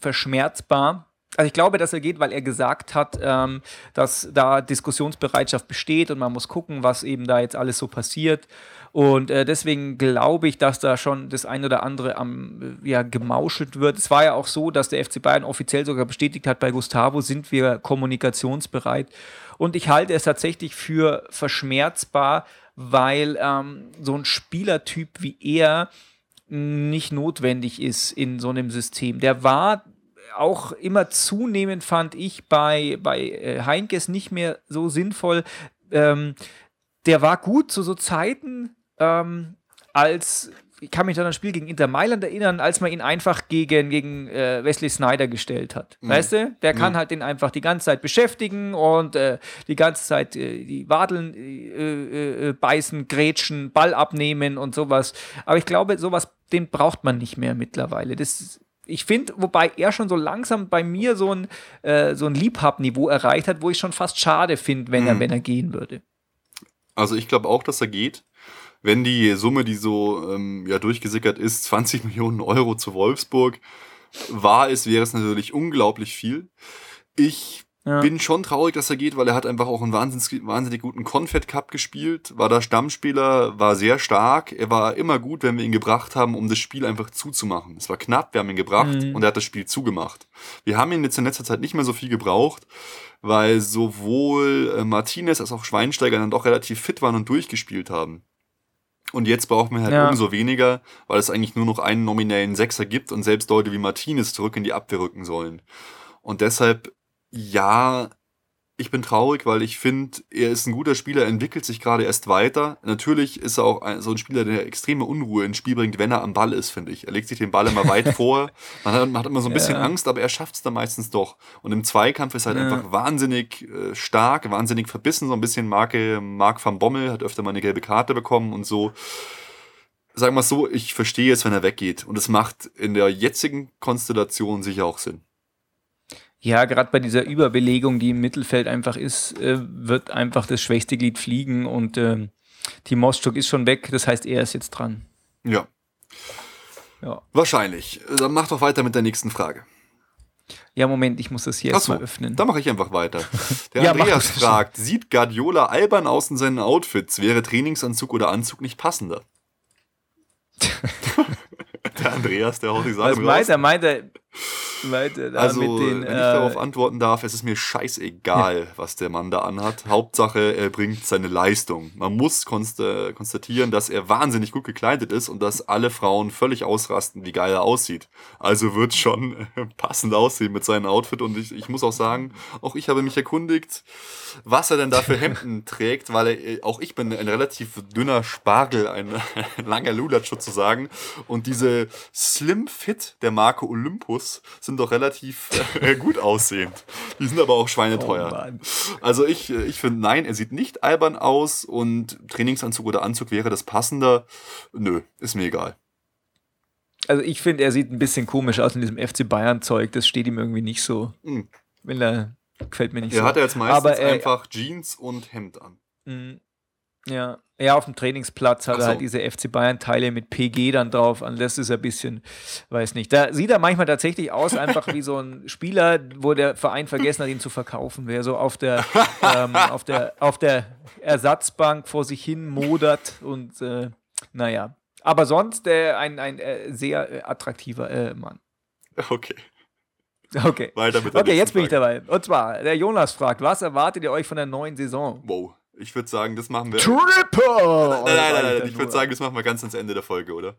Speaker 2: verschmerzbar. Also ich glaube, dass er geht, weil er gesagt hat, ähm, dass da Diskussionsbereitschaft besteht und man muss gucken, was eben da jetzt alles so passiert. Und äh, deswegen glaube ich, dass da schon das ein oder andere am, ja, gemauschelt wird. Es war ja auch so, dass der FC Bayern offiziell sogar bestätigt hat, bei Gustavo sind wir kommunikationsbereit. Und ich halte es tatsächlich für verschmerzbar, weil ähm, so ein Spielertyp wie er nicht notwendig ist in so einem System. Der war auch immer zunehmend, fand ich, bei, bei äh, Heinkes nicht mehr so sinnvoll. Ähm, der war gut zu so Zeiten, ähm, als ich kann mich an ein Spiel gegen Inter Mailand erinnern, als man ihn einfach gegen, gegen äh, Wesley Snyder gestellt hat. Mhm. Weißt du? Der kann mhm. halt den einfach die ganze Zeit beschäftigen und äh, die ganze Zeit äh, die Wadeln äh, äh, beißen, grätschen, Ball abnehmen und sowas. Aber ich glaube, sowas, den braucht man nicht mehr mittlerweile. Das ich finde, wobei er schon so langsam bei mir so ein, so ein Liebhabniveau erreicht hat, wo ich schon fast schade finde, wenn, mhm. er, wenn er gehen würde.
Speaker 3: Also ich glaube auch, dass er geht wenn die Summe, die so ähm, ja, durchgesickert ist, 20 Millionen Euro zu Wolfsburg war es, wäre es natürlich unglaublich viel. Ich ja. bin schon traurig, dass er geht, weil er hat einfach auch einen wahnsinnig, wahnsinnig guten Confed Cup gespielt, war da Stammspieler, war sehr stark. Er war immer gut, wenn wir ihn gebracht haben, um das Spiel einfach zuzumachen. Es war knapp, wir haben ihn gebracht mhm. und er hat das Spiel zugemacht. Wir haben ihn jetzt in letzter Zeit nicht mehr so viel gebraucht, weil sowohl äh, Martinez als auch Schweinsteiger dann doch relativ fit waren und durchgespielt haben. Und jetzt braucht man halt ja. umso weniger, weil es eigentlich nur noch einen nominellen Sechser gibt und selbst Leute wie Martinez zurück in die Abwehr rücken sollen. Und deshalb, ja, ich bin traurig, weil ich finde, er ist ein guter Spieler, entwickelt sich gerade erst weiter. Natürlich ist er auch ein, so ein Spieler, der extreme Unruhe ins Spiel bringt, wenn er am Ball ist, finde ich. Er legt sich den Ball immer weit [laughs] vor. Man hat, man hat, immer so ein bisschen ja. Angst, aber er schafft es dann meistens doch. Und im Zweikampf ist er halt ja. einfach wahnsinnig äh, stark, wahnsinnig verbissen, so ein bisschen Marke Mark van Bommel, hat öfter mal eine gelbe Karte bekommen und so. Sagen wir es so, ich verstehe jetzt, wenn er weggeht. Und es macht in der jetzigen Konstellation sicher auch Sinn.
Speaker 2: Ja, gerade bei dieser Überbelegung, die im Mittelfeld einfach ist, äh, wird einfach das schwächste Glied fliegen und äh, Team Moschuk ist schon weg, das heißt, er ist jetzt dran.
Speaker 3: Ja. ja. Wahrscheinlich. Dann mach doch weiter mit der nächsten Frage.
Speaker 2: Ja, Moment, ich muss das hier erstmal öffnen.
Speaker 3: Dann mache ich einfach weiter. [laughs] Der ja, Andreas fragt, sieht Guardiola albern aus in seinen Outfits? Wäre Trainingsanzug oder Anzug nicht passender? [laughs] [laughs] der Andreas, der haut die Sachen
Speaker 2: Was meint er? Meint er,
Speaker 3: Leute, also, den, wenn ich äh, darauf antworten darf, es ist mir scheißegal, ja. was der Mann da anhat. Hauptsache, er bringt seine Leistung. Man muss konstatieren, dass er wahnsinnig gut gekleidet ist und dass alle Frauen völlig ausrasten, wie geil er aussieht. Also wird schon passend aussehen mit seinem Outfit. Und ich, ich muss auch sagen, auch ich habe mich erkundigt, was er denn da für [laughs] Hemden trägt, weil er, auch ich bin ein relativ dünner Spargel, ein, [laughs] ein langer Lulatsch sozusagen. Und diese Slim Fit der Marke Olympus sind doch relativ äh, gut aussehend. Die sind aber auch schweineteuer. Oh also ich, äh, ich finde, nein, er sieht nicht albern aus und Trainingsanzug oder Anzug wäre das passender. Nö, ist mir egal.
Speaker 2: Also ich finde, er sieht ein bisschen komisch aus in diesem FC Bayern-Zeug. Das steht ihm irgendwie nicht so. Mhm. Wenn er gefällt mir nicht
Speaker 3: er
Speaker 2: so.
Speaker 3: Er hat jetzt meistens aber, äh, einfach Jeans und Hemd an.
Speaker 2: Ja, ja, auf dem Trainingsplatz hat so. er halt diese FC Bayern-Teile mit PG dann drauf. Und das ist ein bisschen, weiß nicht. Da sieht er manchmal tatsächlich aus, einfach wie so ein Spieler, wo der Verein vergessen hat, ihn zu verkaufen. Wer so auf der, ähm, auf der, auf der Ersatzbank vor sich hin modert und äh, naja. Aber sonst äh, ein, ein äh, sehr äh, attraktiver äh, Mann.
Speaker 3: Okay.
Speaker 2: Okay. Weiter mit Okay, jetzt bin ich dabei. Und zwar, der Jonas fragt, was erwartet ihr euch von der neuen Saison?
Speaker 3: Wow. Ich würde sagen, das machen wir.
Speaker 2: Triple!
Speaker 3: Nein, nein, nein, nein, ich würde sagen, das machen wir ganz ans Ende der Folge, oder?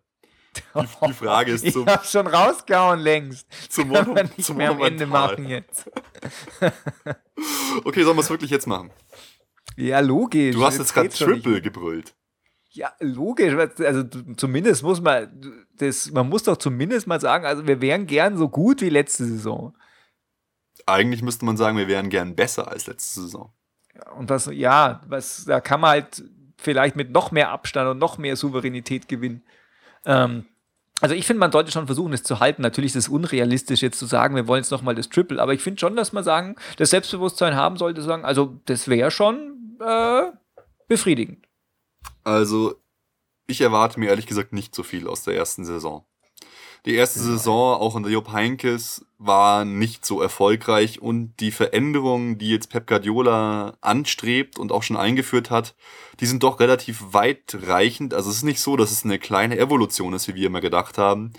Speaker 3: [laughs] Die, die Frage ist
Speaker 2: zum. Ich hab schon rausgehauen längst. [laughs]
Speaker 3: Zum Motto,
Speaker 2: Kann nicht
Speaker 3: zum
Speaker 2: mehr am Ende machen jetzt. [laughs]
Speaker 3: Okay, sollen wir es wirklich jetzt machen?
Speaker 2: Ja, logisch.
Speaker 3: Du hast jetzt gerade
Speaker 2: doch nicht.
Speaker 3: Triple gebrüllt.
Speaker 2: Ja, logisch. Also zumindest muss man, das, man muss doch zumindest mal sagen, also wir wären gern so gut wie letzte Saison.
Speaker 3: Eigentlich müsste man sagen, wir wären gern besser als letzte Saison.
Speaker 2: Und das, ja, was, da kann man halt vielleicht mit noch mehr Abstand und noch mehr Souveränität gewinnen. Ähm, also ich finde, man sollte schon versuchen, es zu halten. Natürlich ist es unrealistisch, jetzt zu sagen, wir wollen jetzt nochmal das Triple, aber ich finde schon, dass man sagen, das Selbstbewusstsein haben sollte, sagen, also das wäre schon äh, befriedigend.
Speaker 3: Also, ich erwarte mir ehrlich gesagt nicht so viel aus der ersten Saison. Die erste Saison, auch unter Jupp Heinkes, war nicht so erfolgreich und die Veränderungen, die jetzt Pep Guardiola anstrebt und auch schon eingeführt hat, die sind doch relativ weitreichend. Also es ist nicht so, dass es eine kleine Evolution ist, wie wir immer gedacht haben.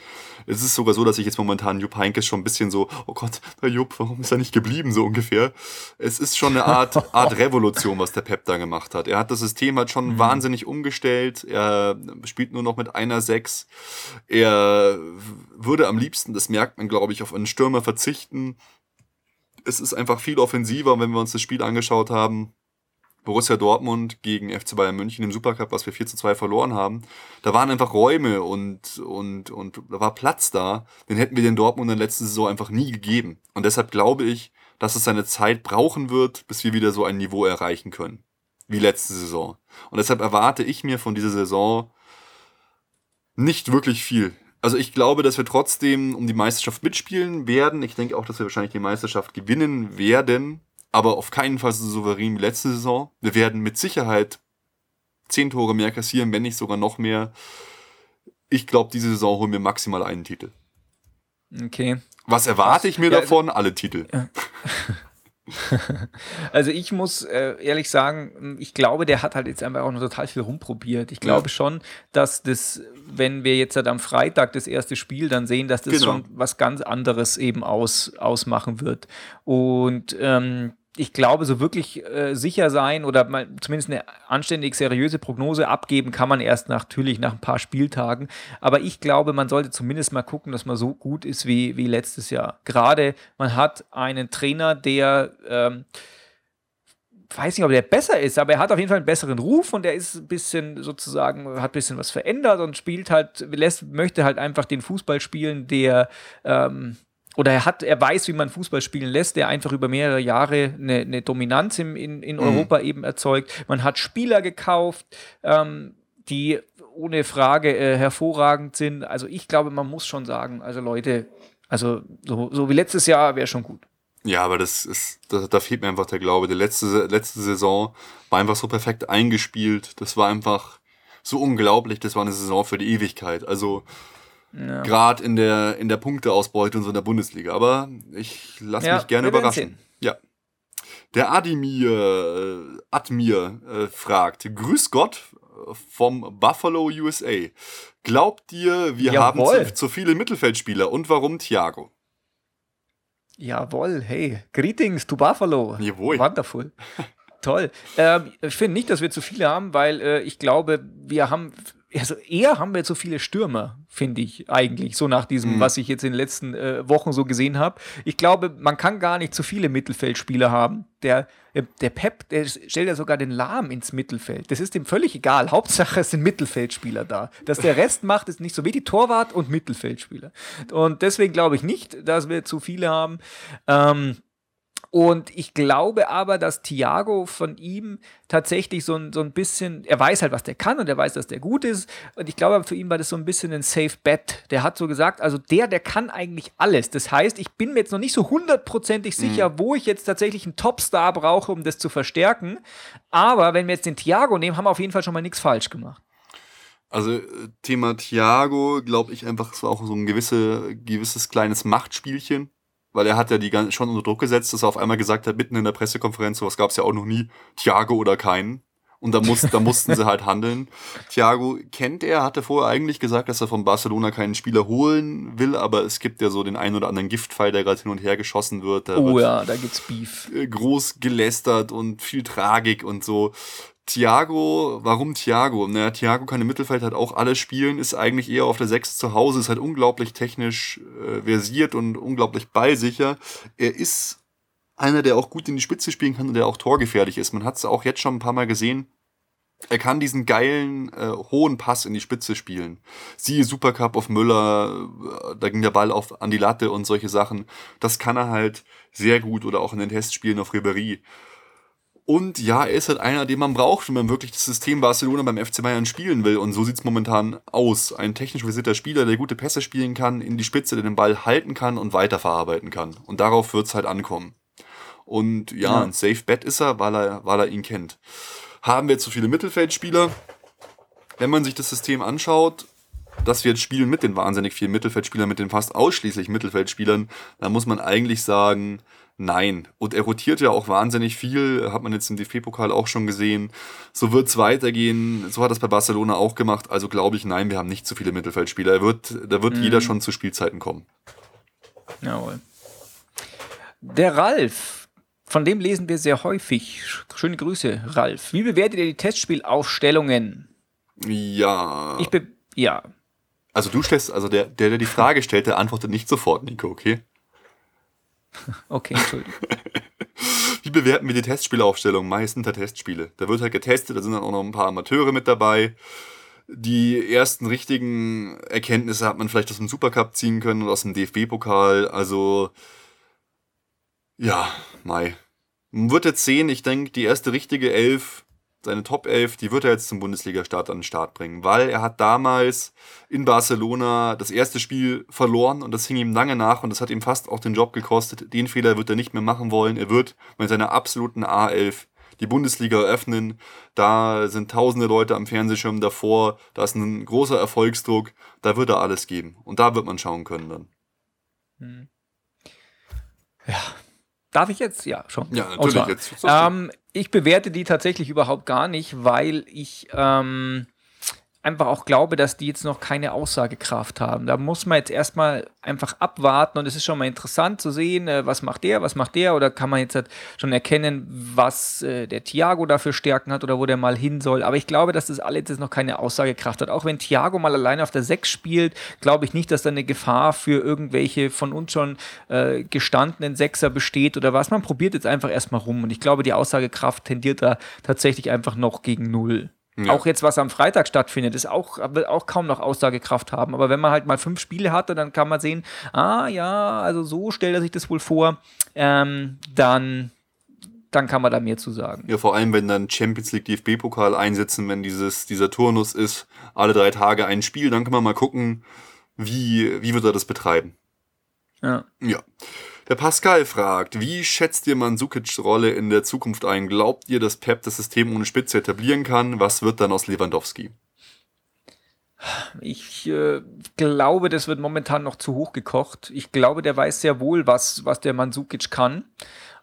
Speaker 3: Es ist sogar so, dass ich jetzt momentan Jupp Heinkes schon ein bisschen so, oh Gott, der Jupp, warum ist er nicht geblieben, so ungefähr. Es ist schon eine Art, [laughs] Art Revolution, was der Pep da gemacht hat. Er hat das System halt schon wahnsinnig umgestellt. Er spielt nur noch mit einer Sechs. Er würde am liebsten, das merkt man, glaube ich, auf einen Stürmer verzichten. Es ist einfach viel offensiver, wenn wir uns das Spiel angeschaut haben. Borussia Dortmund gegen FC Bayern München im Supercup, was wir 4 zu 2 verloren haben. Da waren einfach Räume und, und, und da war Platz da. Den hätten wir den Dortmund in der letzten Saison einfach nie gegeben. Und deshalb glaube ich, dass es seine Zeit brauchen wird, bis wir wieder so ein Niveau erreichen können. Wie letzte Saison. Und deshalb erwarte ich mir von dieser Saison nicht wirklich viel. Also ich glaube, dass wir trotzdem um die Meisterschaft mitspielen werden. Ich denke auch, dass wir wahrscheinlich die Meisterschaft gewinnen werden. Aber auf keinen Fall so souverän wie letzte Saison. Wir werden mit Sicherheit zehn Tore mehr kassieren, wenn nicht sogar noch mehr. Ich glaube, diese Saison holen wir maximal einen Titel.
Speaker 2: Okay.
Speaker 3: Was erwarte ich mir
Speaker 2: Ja,
Speaker 3: davon? Alle Titel. [laughs] [laughs]
Speaker 2: Also ich muss äh, ehrlich sagen, ich glaube, der hat halt jetzt einfach auch noch total viel rumprobiert. Ich glaube
Speaker 3: Ja.
Speaker 2: schon, dass das, wenn wir jetzt halt am Freitag das erste Spiel dann sehen, dass das
Speaker 3: Genau.
Speaker 2: schon was ganz anderes eben aus, ausmachen wird. Und ähm, ich glaube, so wirklich äh, sicher sein oder mal zumindest eine anständig seriöse Prognose abgeben kann man erst natürlich nach ein paar Spieltagen. Aber ich glaube, man sollte zumindest mal gucken, dass man so gut ist wie, wie letztes Jahr. Gerade man hat einen Trainer, der ähm, weiß nicht, ob der besser ist, aber er hat auf jeden Fall einen besseren Ruf und er ist ein bisschen sozusagen, hat ein bisschen was verändert und spielt halt, lässt, möchte halt einfach den Fußball spielen, der ähm, oder er hat, er weiß, wie man Fußball spielen lässt, der einfach über mehrere Jahre eine, eine Dominanz im, in, in Europa eben erzeugt. Man hat Spieler gekauft, ähm, die ohne Frage äh, hervorragend sind. Also ich glaube, man muss schon sagen, also Leute, also so, so wie letztes Jahr wäre schon gut.
Speaker 3: Ja, aber das ist, da, da fehlt mir einfach der Glaube. Die letzte, letzte Saison war einfach so perfekt eingespielt. Das war einfach so unglaublich. Das war eine Saison für die Ewigkeit. Also gerade in der, in der Punkteausbeute und so in der Bundesliga. Aber ich lasse
Speaker 2: Ja,
Speaker 3: mich gerne überraschen. Ja. Der Adimir, äh, Admir äh, fragt, Grüß Gott vom Buffalo USA. Glaubt ihr, wir haben
Speaker 2: Jawohl.
Speaker 3: zu, zu viele Mittelfeldspieler und warum Thiago?
Speaker 2: Jawohl, hey, greetings to Buffalo.
Speaker 3: Jawohl.
Speaker 2: Wonderful. [laughs] Toll. Ähm, ich finde nicht, dass wir zu viele haben, weil äh, ich glaube, wir haben, also eher haben wir zu viele Stürmer, finde ich eigentlich, so nach diesem, was ich jetzt in den letzten äh, Wochen so gesehen habe. Ich glaube, man kann gar nicht zu viele Mittelfeldspieler haben. Der, äh, der Pep, der stellt ja sogar den Lahm ins Mittelfeld. Das ist ihm völlig egal. [laughs] Hauptsache, es sind Mittelfeldspieler da. Dass der Rest macht, ist nicht so wie die Torwart und Mittelfeldspieler. Und deswegen glaube ich nicht, dass wir zu viele haben. Ähm, und ich glaube aber, dass Thiago von ihm tatsächlich so ein, so ein bisschen, er weiß halt, was der kann und er weiß, dass der gut ist. Und ich glaube, für ihn war das so ein bisschen ein Safe Bet. Der hat so gesagt, also der, der kann eigentlich alles. Das heißt, ich bin mir jetzt noch nicht so hundertprozentig sicher, wo ich jetzt tatsächlich einen Topstar brauche, um das zu verstärken. Aber wenn wir jetzt den Thiago nehmen, haben wir auf jeden Fall schon mal nichts falsch gemacht.
Speaker 3: Also äh, Thema Thiago, glaube ich einfach, es war auch so ein gewisse, gewisses kleines Machtspielchen, weil er hat ja die gan- schon unter Druck gesetzt, dass er auf einmal gesagt hat, mitten in der Pressekonferenz, sowas gab es ja auch noch nie, Thiago oder keinen. Und da, muss, da mussten sie halt handeln. Thiago kennt er, hatte vorher eigentlich gesagt, dass er von Barcelona keinen Spieler holen will, aber es gibt ja so den einen oder anderen Giftpfeil, der gerade hin und her geschossen wird. Da
Speaker 2: Oh
Speaker 3: wird
Speaker 2: ja, da gibt's Beef.
Speaker 3: äh, groß gelästert und viel Tragik und so. Thiago, warum Thiago? Naja, Thiago kann im Mittelfeld halt auch alles spielen, ist eigentlich eher auf der 6 zu Hause, ist halt unglaublich technisch äh, versiert und unglaublich ballsicher. Er ist einer, der auch gut in die Spitze spielen kann und der auch torgefährlich ist. Man hat es auch jetzt schon ein paar Mal gesehen. Er kann diesen geilen, äh, hohen Pass in die Spitze spielen. Siehe Supercup auf Müller, äh, da ging der Ball auf, an die Latte und solche Sachen. Das kann er halt sehr gut oder auch in den Testspielen auf Ribéry. Und ja, er ist halt einer, den man braucht, wenn man wirklich das System Barcelona beim FC Bayern spielen will. Und so sieht es momentan aus. Ein technisch versierter Spieler, der gute Pässe spielen kann, in die Spitze, der den Ball halten kann und weiterverarbeiten kann. Und darauf wird es halt ankommen. Und ja, ja, ein Safe Bet ist er, weil er, weil er ihn kennt. Haben wir zu viele Mittelfeldspieler? Wenn man sich das System anschaut, dass wir jetzt spielen mit den wahnsinnig vielen Mittelfeldspielern, mit den fast ausschließlich Mittelfeldspielern, dann muss man eigentlich sagen, Nein. Und er rotiert ja auch wahnsinnig viel, hat man jetzt im DFB-Pokal auch schon gesehen. So wird es weitergehen. So hat es bei Barcelona auch gemacht. Also glaube ich, nein, wir haben nicht zu viele Mittelfeldspieler. Er wird, da wird mhm. jeder schon zu Spielzeiten kommen.
Speaker 2: Jawohl. Der Ralf, von dem lesen wir sehr häufig. Schöne Grüße, Ralf. Wie bewertet ihr die Testspielaufstellungen?
Speaker 3: Ja.
Speaker 2: Ich be ja.
Speaker 3: Also du stellst, also der, der, der die Frage stellt, der antwortet nicht sofort, Nico, okay?
Speaker 2: Okay, Entschuldigung. [laughs]
Speaker 3: Wie bewerten wir die Testspielaufstellung? Meistens der Testspiele. Da wird halt getestet, da sind dann auch noch ein paar Amateure mit dabei. Die ersten richtigen Erkenntnisse hat man vielleicht aus dem Supercup ziehen können und aus dem DFB-Pokal. Also, ja, Mai. Wird jetzt sehen, ich denke, die erste richtige Elf seine Top 11, die wird er jetzt zum Bundesliga-Start an den Start bringen, weil er hat damals in Barcelona das erste Spiel verloren und das hing ihm lange nach und das hat ihm fast auch den Job gekostet. Den Fehler wird er nicht mehr machen wollen. Er wird mit seiner absoluten A11 die Bundesliga eröffnen. Da sind tausende Leute am Fernsehschirm davor, da ist ein großer Erfolgsdruck, da wird er alles geben und da wird man schauen können dann.
Speaker 2: Hm. Ja, Darf ich jetzt? Ja, schon.
Speaker 3: Ja, natürlich. Jetzt,
Speaker 2: ähm, ich bewerte die tatsächlich überhaupt gar nicht, weil ich ähm, einfach auch glaube, dass die jetzt noch keine Aussagekraft haben. Da muss man jetzt erstmal einfach abwarten und es ist schon mal interessant zu sehen, äh, was macht der, was macht der oder kann man jetzt halt schon erkennen, was äh, der Thiago dafür Stärken hat oder wo der mal hin soll. Aber ich glaube, dass das alles jetzt noch keine Aussagekraft hat. Auch wenn Thiago mal alleine auf der 6 spielt, glaube ich nicht, dass da eine Gefahr für irgendwelche von uns schon äh, gestandenen Sechser besteht oder was. Man probiert jetzt einfach erstmal rum und ich glaube, die Aussagekraft tendiert da tatsächlich einfach noch gegen Null. Ja. Auch jetzt, was am Freitag stattfindet, ist auch, wird auch kaum noch Aussagekraft haben. Aber wenn man halt mal fünf Spiele hatte, dann kann man sehen, ah ja, also so stellt er sich das wohl vor, ähm, dann, dann kann man da mehr zu sagen.
Speaker 3: Ja, vor allem, wenn dann Champions League DFB-Pokal einsetzen, wenn dieses, dieser Turnus ist, alle drei Tage ein Spiel, dann kann man mal gucken, wie, wie wird er das betreiben.
Speaker 2: Ja.
Speaker 3: Ja. Der Pascal fragt, wie schätzt ihr Mandzukics Rolle in der Zukunft ein? Glaubt ihr, dass Pep das System ohne Spitze etablieren kann? Was wird dann aus Lewandowski?
Speaker 2: Ich äh, glaube, das wird momentan noch zu hoch gekocht. Ich glaube, der weiß sehr wohl, was, was der Mandzukic kann.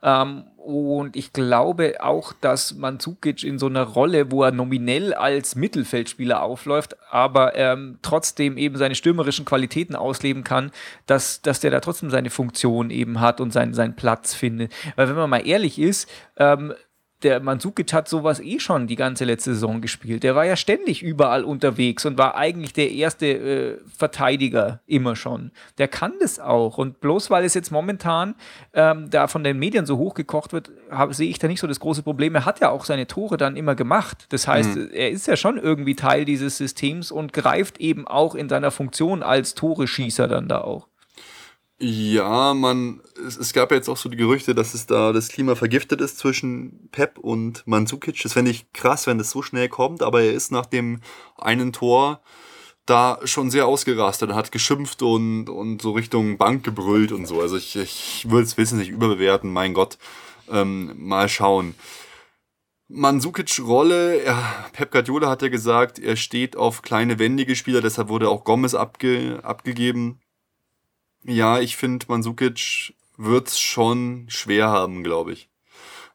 Speaker 2: Ähm, und ich glaube auch, dass Mandzukic in so einer Rolle, wo er nominell als Mittelfeldspieler aufläuft, aber ähm, trotzdem eben seine stürmerischen Qualitäten ausleben kann, dass, dass der da trotzdem seine Funktion eben hat und seinen, seinen Platz findet. Weil wenn man mal ehrlich ist, ähm, der Mandzukic hat sowas eh schon die ganze letzte Saison gespielt. Der war ja ständig überall unterwegs und war eigentlich der erste äh, Verteidiger immer schon. Der kann das auch. Und bloß weil es jetzt momentan ähm, da von den Medien so hochgekocht wird, sehe ich da nicht so das große Problem. Er hat ja auch seine Tore dann immer gemacht. Das heißt, mhm. er ist ja schon irgendwie Teil dieses Systems und greift eben auch in seiner Funktion als Tore-Schießer dann da auch.
Speaker 3: Ja, man, es, es, gab ja jetzt auch so die Gerüchte, dass es da das Klima vergiftet ist zwischen Pep und Mandzukic. Das fände ich krass, wenn das so schnell kommt, aber er ist nach dem einen Tor da schon sehr ausgerastet hat geschimpft und, und so Richtung Bank gebrüllt und so. Also ich, ich würde es wissen nicht überbewerten, mein Gott. Ähm, mal schauen. Mandzukic Rolle, ja, Pep Guardiola hat ja gesagt, er steht auf kleine wendige Spieler, deshalb wurde auch Gomez abge, abgegeben ja, ich finde, Mandzukic wird's schon schwer haben, glaube ich.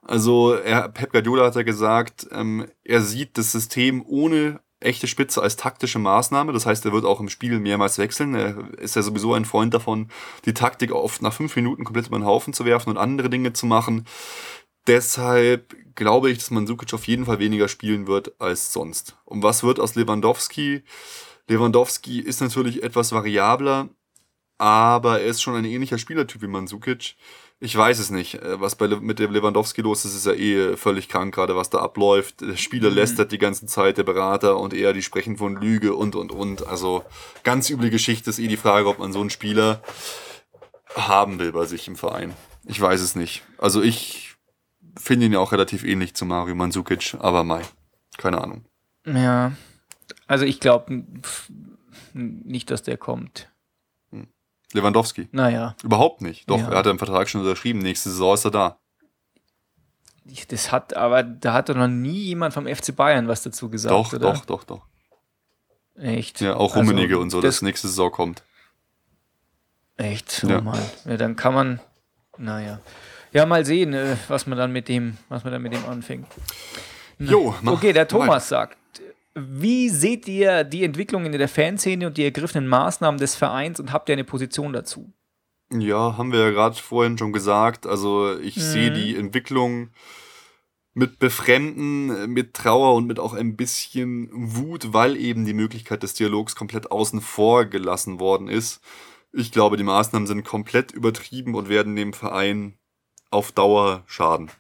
Speaker 3: Also er, Pep Guardiola hat ja gesagt, ähm, er sieht das System ohne echte Spitze als taktische Maßnahme. Das heißt, er wird auch im Spiel mehrmals wechseln. Er ist ja sowieso ein Freund davon, die Taktik oft nach fünf Minuten komplett über den Haufen zu werfen und andere Dinge zu machen. Deshalb glaube ich, dass Mandzukic auf jeden Fall weniger spielen wird als sonst. Und was wird aus Lewandowski? Lewandowski ist natürlich etwas variabler, aber er ist schon ein ähnlicher Spielertyp wie Mandzukic. Ich weiß es nicht. Äh, was bei, mit dem Lewandowski los ist, ist ja eh völlig krank, gerade was da abläuft. Der Spieler mhm. lästert die ganze Zeit, der Berater und er, die sprechen von Lüge und, und, und. Also ganz üble Geschichte ist eh die Frage, ob man so einen Spieler haben will bei sich im Verein. Ich weiß es nicht. Also ich finde ihn ja auch relativ ähnlich zu Mario Mandzukic, aber Mai. Keine Ahnung.
Speaker 2: Ja, also ich glaube nicht, dass der kommt.
Speaker 3: Lewandowski.
Speaker 2: Naja.
Speaker 3: Überhaupt nicht. Doch, ja. er hat einen Vertrag schon unterschrieben. Nächste Saison ist er da.
Speaker 2: Das hat, aber da hat doch noch nie jemand vom FC Bayern was dazu gesagt.
Speaker 3: Doch,
Speaker 2: oder?
Speaker 3: doch, doch, doch.
Speaker 2: Echt?
Speaker 3: Ja, auch Rummenigge also, und so, das dass nächste Saison kommt.
Speaker 2: Echt? Oh ja. Mann. Ja, dann kann man, naja. Ja, mal sehen, äh, was man dann mit dem, was man dann mit dem anfängt.
Speaker 3: Jo,
Speaker 2: mach, okay, der Thomas sagt, wie seht ihr die Entwicklung in der Fanszene und die ergriffenen Maßnahmen des Vereins und habt ihr eine Position dazu?
Speaker 3: Ja, haben wir ja gerade vorhin schon gesagt. Also ich mhm. sehe die Entwicklung mit Befremden, mit Trauer und mit auch ein bisschen Wut, weil eben die Möglichkeit des Dialogs komplett außen vor gelassen worden ist. Ich glaube, die Maßnahmen sind komplett übertrieben und werden dem Verein auf Dauer schaden.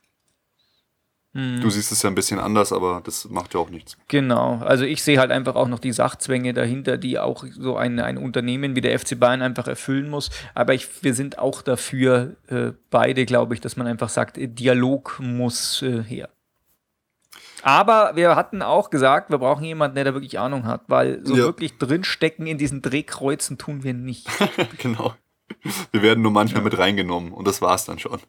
Speaker 3: Hm. Du siehst es ja ein bisschen anders, aber das macht ja auch nichts.
Speaker 2: Genau, also ich sehe halt einfach auch noch die Sachzwänge dahinter, die auch so ein, ein Unternehmen wie der FC Bayern einfach erfüllen muss. Aber ich, wir sind auch dafür, äh, beide, glaube ich, dass man einfach sagt, Dialog muss äh, her. Aber wir hatten auch gesagt, wir brauchen jemanden, der da wirklich Ahnung hat, weil so ja. wirklich drinstecken in diesen Drehkreuzen tun wir nicht. [laughs]
Speaker 3: genau. Wir werden nur manchmal ja. mit reingenommen und das war's dann schon.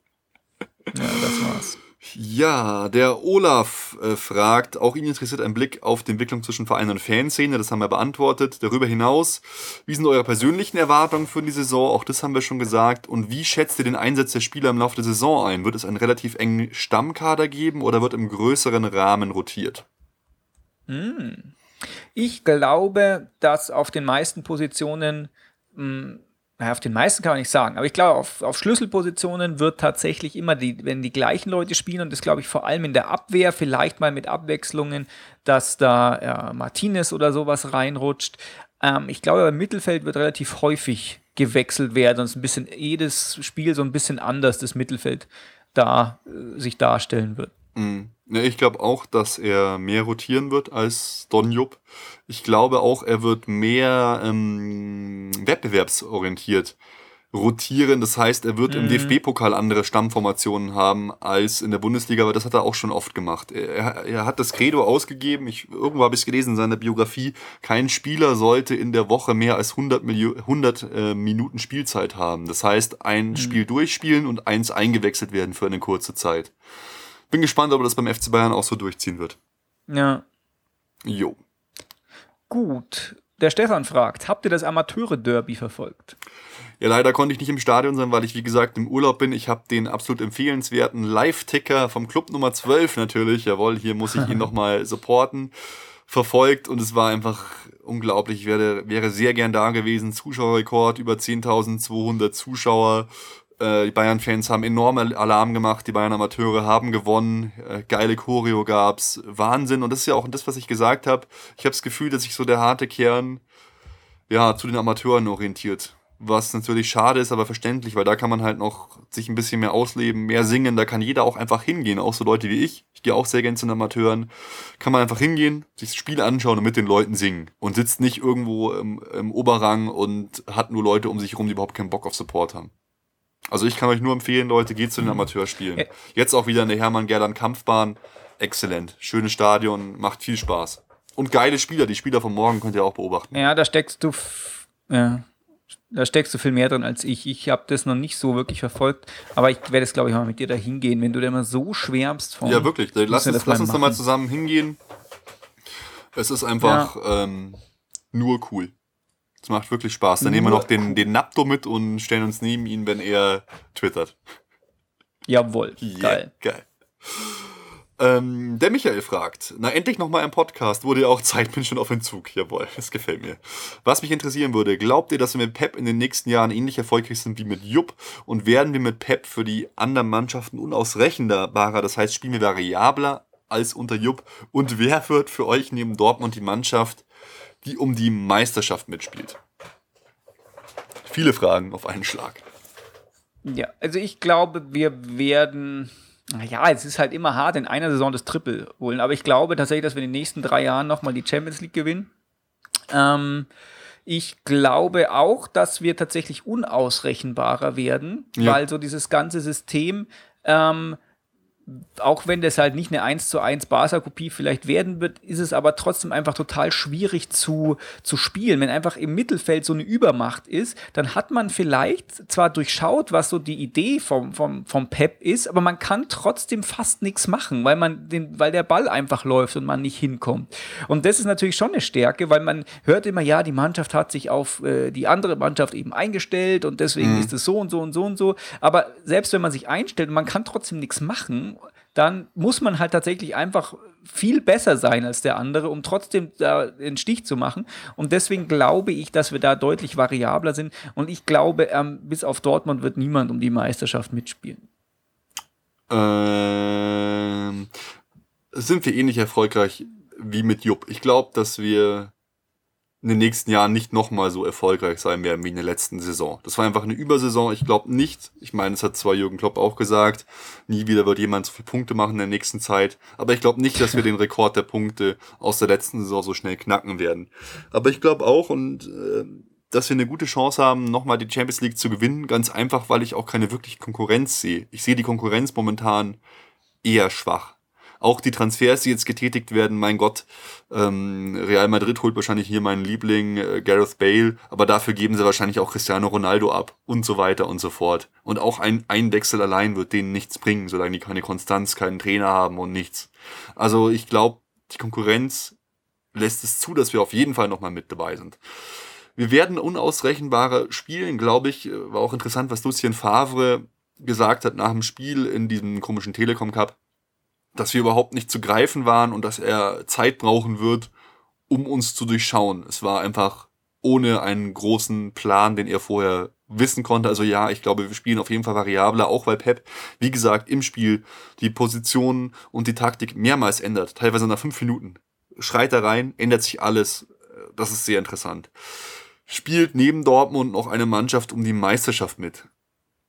Speaker 2: Ja, das war's.
Speaker 3: Ja, der Olaf äh, fragt, auch ihn interessiert ein Blick auf die Entwicklung zwischen Verein und Fanszene, das haben wir beantwortet. Darüber hinaus, wie sind eure persönlichen Erwartungen für die Saison? Auch das haben wir schon gesagt. Und wie schätzt ihr den Einsatz der Spieler im Laufe der Saison ein? Wird es einen relativ engen Stammkader geben oder wird im größeren Rahmen rotiert?
Speaker 2: Hm. Ich glaube, dass auf den meisten Positionen mh, hm, naja, auf den meisten kann man nicht sagen, aber ich glaube, auf, auf Schlüsselpositionen wird tatsächlich immer die, wenn die gleichen Leute spielen und das glaube ich vor allem in der Abwehr, vielleicht mal mit Abwechslungen, dass da ja, Martinez oder sowas reinrutscht. Ähm, ich glaube, im Mittelfeld wird relativ häufig gewechselt werden es ein bisschen jedes Spiel so ein bisschen anders das Mittelfeld da äh, sich darstellen wird.
Speaker 3: Mhm. Ja, ich glaube auch, dass er mehr rotieren wird als Don Jupp. Ich glaube auch, er wird mehr ähm, wettbewerbsorientiert rotieren. Das heißt, er wird mhm. im DFB-Pokal andere Stammformationen haben als in der Bundesliga, aber das hat er auch schon oft gemacht. Er, er hat das Credo ausgegeben, ich, irgendwo habe ich es gelesen in seiner Biografie, kein Spieler sollte in der Woche mehr als 100, Milio 100 äh, Minuten Spielzeit haben. Das heißt, ein mhm. Spiel durchspielen und eins eingewechselt werden für eine kurze Zeit. Bin gespannt, ob er das beim FC Bayern auch so durchziehen wird.
Speaker 2: Ja.
Speaker 3: Jo.
Speaker 2: Gut. Der Stefan fragt, habt ihr das Amateure-Derby verfolgt?
Speaker 3: Ja, leider konnte ich nicht im Stadion sein, weil ich, wie gesagt, im Urlaub bin. Ich habe den absolut empfehlenswerten Live-Ticker vom Club Nummer 12 natürlich, jawohl, hier muss ich ihn [laughs] nochmal supporten, verfolgt und es war einfach unglaublich. Ich wäre, wäre sehr gern da gewesen. Zuschauerrekord, über 10.200 Zuschauer. Äh, die Bayern-Fans haben enorme Alarm gemacht, die Bayern-Amateure haben gewonnen, äh, geile Choreo gab's, Wahnsinn. Und das ist ja auch das, was ich gesagt habe. Ich habe das Gefühl, dass sich so der harte Kern ja zu den Amateuren orientiert. Was natürlich schade ist, aber verständlich, weil da kann man halt noch sich ein bisschen mehr ausleben, mehr singen. Da kann jeder auch einfach hingehen, auch so Leute wie ich. Ich gehe auch sehr gerne zu den Amateuren. Kann man einfach hingehen, sich das Spiel anschauen und mit den Leuten singen. Und sitzt nicht irgendwo im, im Oberrang und hat nur Leute um sich herum, die überhaupt keinen Bock auf Support haben. Also ich kann euch nur empfehlen, Leute, geht zu den mhm. Amateurspielen. Jetzt auch wieder in der Hermann-Gerland-Kampfbahn. Exzellent. Schönes Stadion, macht viel Spaß. Und geile Spieler, die Spieler von morgen könnt ihr auch beobachten.
Speaker 2: Ja, da steckst du, ja, da steckst du viel mehr drin als ich. Ich habe das noch nicht so wirklich verfolgt, aber ich werde es, glaube ich, mal mit dir da hingehen, wenn du da immer so schwärmst
Speaker 3: von. Ja, wirklich. Lass uns, lass uns da mal zusammen hingehen. Es ist einfach ja. ähm, nur cool. Es macht wirklich Spaß. Dann nehmen wir noch den, den Napto mit und stellen uns neben ihn, wenn er twittert.
Speaker 2: Jawohl. Yeah, geil.
Speaker 3: Geil. Ähm, der Michael fragt, na endlich nochmal ein Podcast, wurde ja auch Zeit, bin schon auf Entzug. Jawohl, das gefällt mir. Was mich interessieren würde, glaubt ihr, dass wir mit Pep in den nächsten Jahren ähnlich erfolgreich sind wie mit Jupp? Und werden wir mit Pep für die anderen Mannschaften unausrechenbarer, das heißt spielen wir variabler als unter Jupp? Und wer wird für euch neben Dortmund die Mannschaft, die um die Meisterschaft mitspielt? Viele Fragen auf einen Schlag.
Speaker 2: Ja, also ich glaube, wir werden ja, es ist halt immer hart, in einer Saison das Triple holen. Aber ich glaube tatsächlich, dass wir in den nächsten drei Jahren nochmal die Champions League gewinnen. Ähm, ich glaube auch, dass wir tatsächlich unausrechenbarer werden, ja. weil so dieses ganze System ähm, auch wenn das halt nicht eine 1 zu 1 Barca-Kopie vielleicht werden wird, ist es aber trotzdem einfach total schwierig zu, zu spielen. Wenn einfach im Mittelfeld so eine Übermacht ist, dann hat man vielleicht zwar durchschaut, was so die Idee vom, vom, vom Pep ist, aber man kann trotzdem fast nichts machen, weil man den, weil der Ball einfach läuft und man nicht hinkommt. Und das ist natürlich schon eine Stärke, weil man hört immer, ja, die Mannschaft hat sich auf äh, die andere Mannschaft eben eingestellt und deswegen mhm. ist es so und so und so und so. Aber selbst wenn man sich einstellt, man kann trotzdem nichts machen, dann muss man halt tatsächlich einfach viel besser sein als der andere, um trotzdem da den Stich zu machen. Und deswegen glaube ich, dass wir da deutlich variabler sind. Und ich glaube, ähm, bis auf Dortmund wird niemand um die Meisterschaft mitspielen.
Speaker 3: Ähm, sind wir ähnlich erfolgreich wie mit Jupp. Ich glaube, dass wir in den nächsten Jahren nicht nochmal so erfolgreich sein werden wie in der letzten Saison. Das war einfach eine Übersaison. Ich glaube nicht. Ich meine, es hat zwar Jürgen Klopp auch gesagt, nie wieder wird jemand so viele Punkte machen in der nächsten Zeit. Aber ich glaube nicht, dass wir den Rekord der Punkte aus der letzten Saison so schnell knacken werden. Aber ich glaube auch und äh, dass wir eine gute Chance haben, nochmal die Champions League zu gewinnen. Ganz einfach, weil ich auch keine wirkliche Konkurrenz sehe. Ich sehe die Konkurrenz momentan eher schwach. Auch die Transfers, die jetzt getätigt werden, mein Gott, ähm, Real Madrid holt wahrscheinlich hier meinen Liebling äh, Gareth Bale, aber dafür geben sie wahrscheinlich auch Cristiano Ronaldo ab und so weiter und so fort. Und auch ein, ein Wechsel allein wird denen nichts bringen, solange die keine Konstanz, keinen Trainer haben und nichts. Also ich glaube, die Konkurrenz lässt es zu, dass wir auf jeden Fall nochmal mit dabei sind. Wir werden unausrechenbare spielen, glaube ich. War auch interessant, was Lucien Favre gesagt hat nach dem Spiel in diesem komischen Telekom Cup dass wir überhaupt nicht zu greifen waren und dass er Zeit brauchen wird, um uns zu durchschauen. Es war einfach ohne einen großen Plan, den er vorher wissen konnte. Also ja, ich glaube, wir spielen auf jeden Fall variabler, auch weil Pep, wie gesagt, im Spiel die Position und die Taktik mehrmals ändert, teilweise nach fünf Minuten. Schreit da rein, ändert sich alles. Das ist sehr interessant. Spielt neben Dortmund noch eine Mannschaft um die Meisterschaft mit?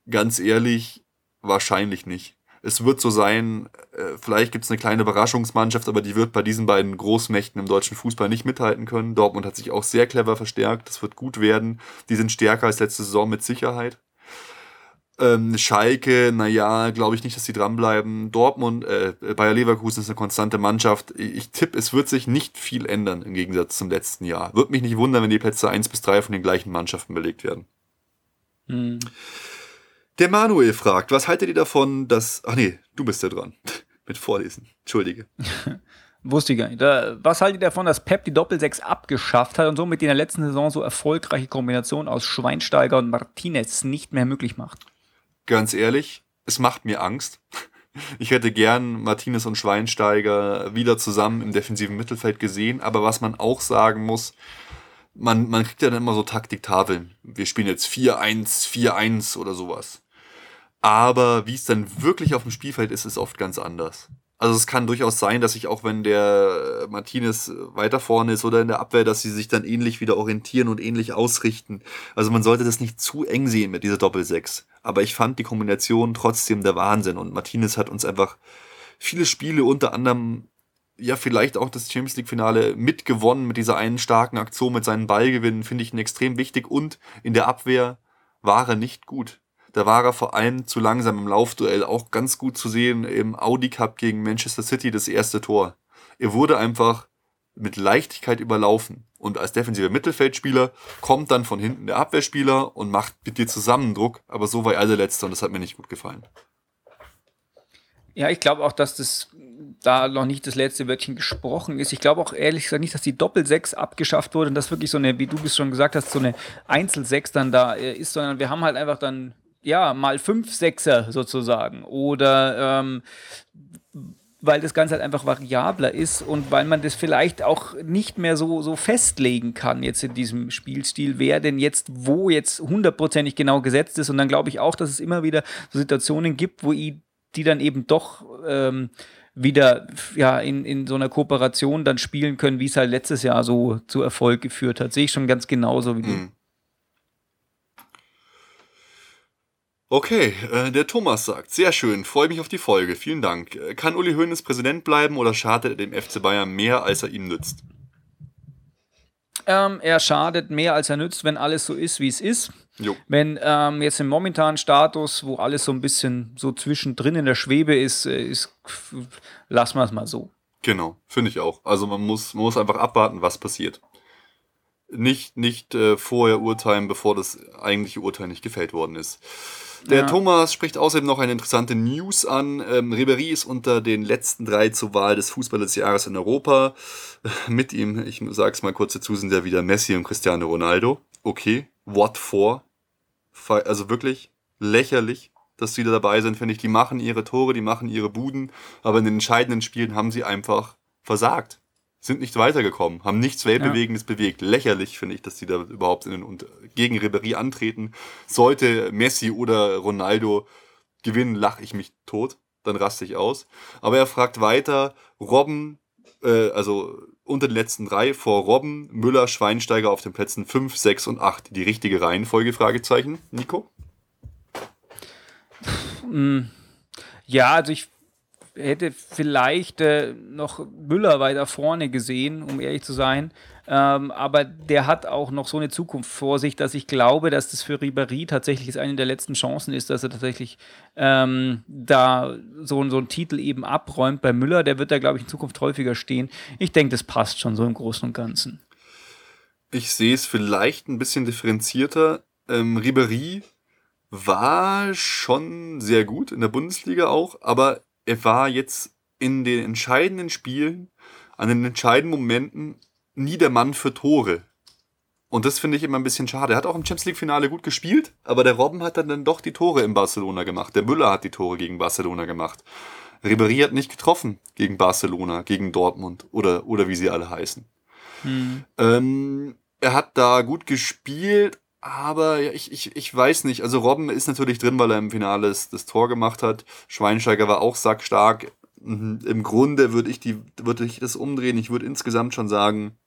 Speaker 3: Ganz ehrlich, wahrscheinlich nicht es wird so sein, äh, vielleicht gibt es eine kleine Überraschungsmannschaft, aber die wird bei diesen beiden Großmächten im deutschen Fußball nicht mithalten können. Dortmund hat sich auch sehr clever verstärkt, das wird gut werden. Die sind stärker als letzte Saison mit Sicherheit. Ähm, Schalke, naja, glaube ich nicht, dass die dranbleiben. Dortmund, äh, Bayer Leverkusen ist eine konstante Mannschaft. Ich, tippe, es wird sich nicht viel ändern im Gegensatz zum letzten Jahr. Würde mich nicht wundern, wenn die Plätze 1 bis 3 von den gleichen Mannschaften belegt werden. Hm. Der Manuel fragt, was haltet ihr davon, dass. Ach nee, du bist ja dran. [laughs] Mit Vorlesen. Entschuldige. [laughs]
Speaker 2: Wusste ich gar nicht. Was haltet ihr davon, dass Pep die Doppel-6 abgeschafft hat und somit in der letzten Saison so erfolgreiche Kombination aus Schweinsteiger und Martinez nicht mehr möglich macht?
Speaker 3: Ganz ehrlich, es macht mir Angst. [laughs] Ich hätte gern Martinez und Schweinsteiger wieder zusammen im defensiven Mittelfeld gesehen, aber was man auch sagen muss, man, man kriegt ja dann immer so Taktiktafeln. Wir spielen jetzt 4-1, 4-1 oder sowas. Aber wie es dann wirklich auf dem Spielfeld ist, ist oft ganz anders. Also es kann durchaus sein, dass sich auch wenn der Martinez weiter vorne ist oder in der Abwehr, dass sie sich dann ähnlich wieder orientieren und ähnlich ausrichten. Also man sollte das nicht zu eng sehen mit dieser Doppel-6. Aber ich fand die Kombination trotzdem der Wahnsinn und Martinez hat uns einfach viele Spiele unter anderem ja vielleicht auch das Champions League Finale mitgewonnen mit dieser einen starken Aktion mit seinen Ballgewinnen, finde ich ihn extrem wichtig und in der Abwehr war er nicht gut. Da war er vor allem zu langsam im Laufduell, auch ganz gut zu sehen im Audi Cup gegen Manchester City, das erste Tor. Er wurde einfach mit Leichtigkeit überlaufen. Und als defensiver Mittelfeldspieler kommt dann von hinten der Abwehrspieler und macht mit dir zusammen Druck. Aber so war er der Letzte und das hat mir nicht gut gefallen.
Speaker 2: Ja, ich glaube auch, dass das da noch nicht das letzte Wörtchen gesprochen ist. Ich glaube auch ehrlich gesagt nicht, dass die Doppel-6 abgeschafft wurde und das wirklich so eine, wie du es schon gesagt hast, so eine Einzel-6 dann da äh, ist, sondern wir haben halt einfach dann ja, mal fünf Sechser sozusagen. Oder ähm, weil das Ganze halt einfach variabler ist und weil man das vielleicht auch nicht mehr so, so festlegen kann jetzt in diesem Spielstil, wer denn jetzt wo jetzt hundertprozentig genau gesetzt ist. Und dann glaube ich auch, dass es immer wieder so Situationen gibt, wo die dann eben doch ähm, wieder ja, in, in so einer Kooperation dann spielen können, wie es halt letztes Jahr so zu Erfolg geführt hat. Sehe ich schon ganz genauso wie. Mhm.
Speaker 3: Okay, äh, der Thomas sagt, sehr schön, freue mich auf die Folge, vielen Dank. Äh, kann Uli Hoeneß Präsident bleiben oder schadet er dem FC Bayern mehr, als er ihm nützt?
Speaker 2: Ähm, er schadet mehr, als er nützt, wenn alles so ist, wie es ist. Jo. Wenn ähm, jetzt im momentanen Status, wo alles so ein bisschen so zwischendrin in der Schwebe ist, äh, ist lassen wir es mal so.
Speaker 3: Genau, finde ich auch. Also man muss, man muss einfach abwarten, was passiert. Nicht, nicht äh, vorher urteilen, bevor das eigentliche Urteil nicht gefällt worden ist. Der ja. Thomas spricht außerdem noch eine interessante News an. Ähm, Ribery ist unter den letzten drei zur Wahl des Fußballers des Jahres in Europa. [laughs] Mit ihm, ich sag's mal kurz dazu, sind ja wieder Messi und Cristiano Ronaldo. Okay, what for? Also wirklich lächerlich, dass sie da dabei sind, finde ich. Die machen ihre Tore, die machen ihre Buden, aber in den entscheidenden Spielen haben sie einfach versagt sind nicht weitergekommen, haben nichts Weltbewegendes ja. bewegt. Lächerlich finde ich, dass die da überhaupt in den, und gegen Ribery antreten. Sollte Messi oder Ronaldo gewinnen, lache ich mich tot, dann raste ich aus. Aber er fragt weiter, Robben, äh, also unter den letzten drei, vor Robben, Müller, Schweinsteiger auf den Plätzen 5, 6 und 8. Die richtige Reihenfolge, Fragezeichen, Nico?
Speaker 2: Hm. Ja, also ich hätte vielleicht äh, noch Müller weiter vorne gesehen, um ehrlich zu sein. Ähm, aber der hat auch noch so eine Zukunft vor sich, dass ich glaube, dass das für Ribéry tatsächlich eine der letzten Chancen ist, dass er tatsächlich ähm, da so, so einen Titel eben abräumt. Bei Müller, der wird da, glaube ich, in Zukunft häufiger stehen. Ich denke, das passt schon so im Großen und Ganzen.
Speaker 3: Ich sehe es vielleicht ein bisschen differenzierter. Ähm, Ribéry war schon sehr gut in der Bundesliga auch, aber er war jetzt in den entscheidenden Spielen, an den entscheidenden Momenten nie der Mann für Tore. Und das finde ich immer ein bisschen schade. Er hat auch im Champions League-Finale gut gespielt, aber der Robben hat dann doch die Tore in Barcelona gemacht. Der Müller hat die Tore gegen Barcelona gemacht. Ribéry hat nicht getroffen gegen Barcelona, gegen Dortmund oder, oder wie sie alle heißen. Hm. Ähm, er hat da gut gespielt, aber ja, ich, ich, ich weiß nicht. Also Robben ist natürlich drin, weil er im Finale das, das Tor gemacht hat. Schweinsteiger war auch sackstark. Mhm. Im Grunde würde ich, die, würde ich das umdrehen. Ich würde insgesamt schon sagen,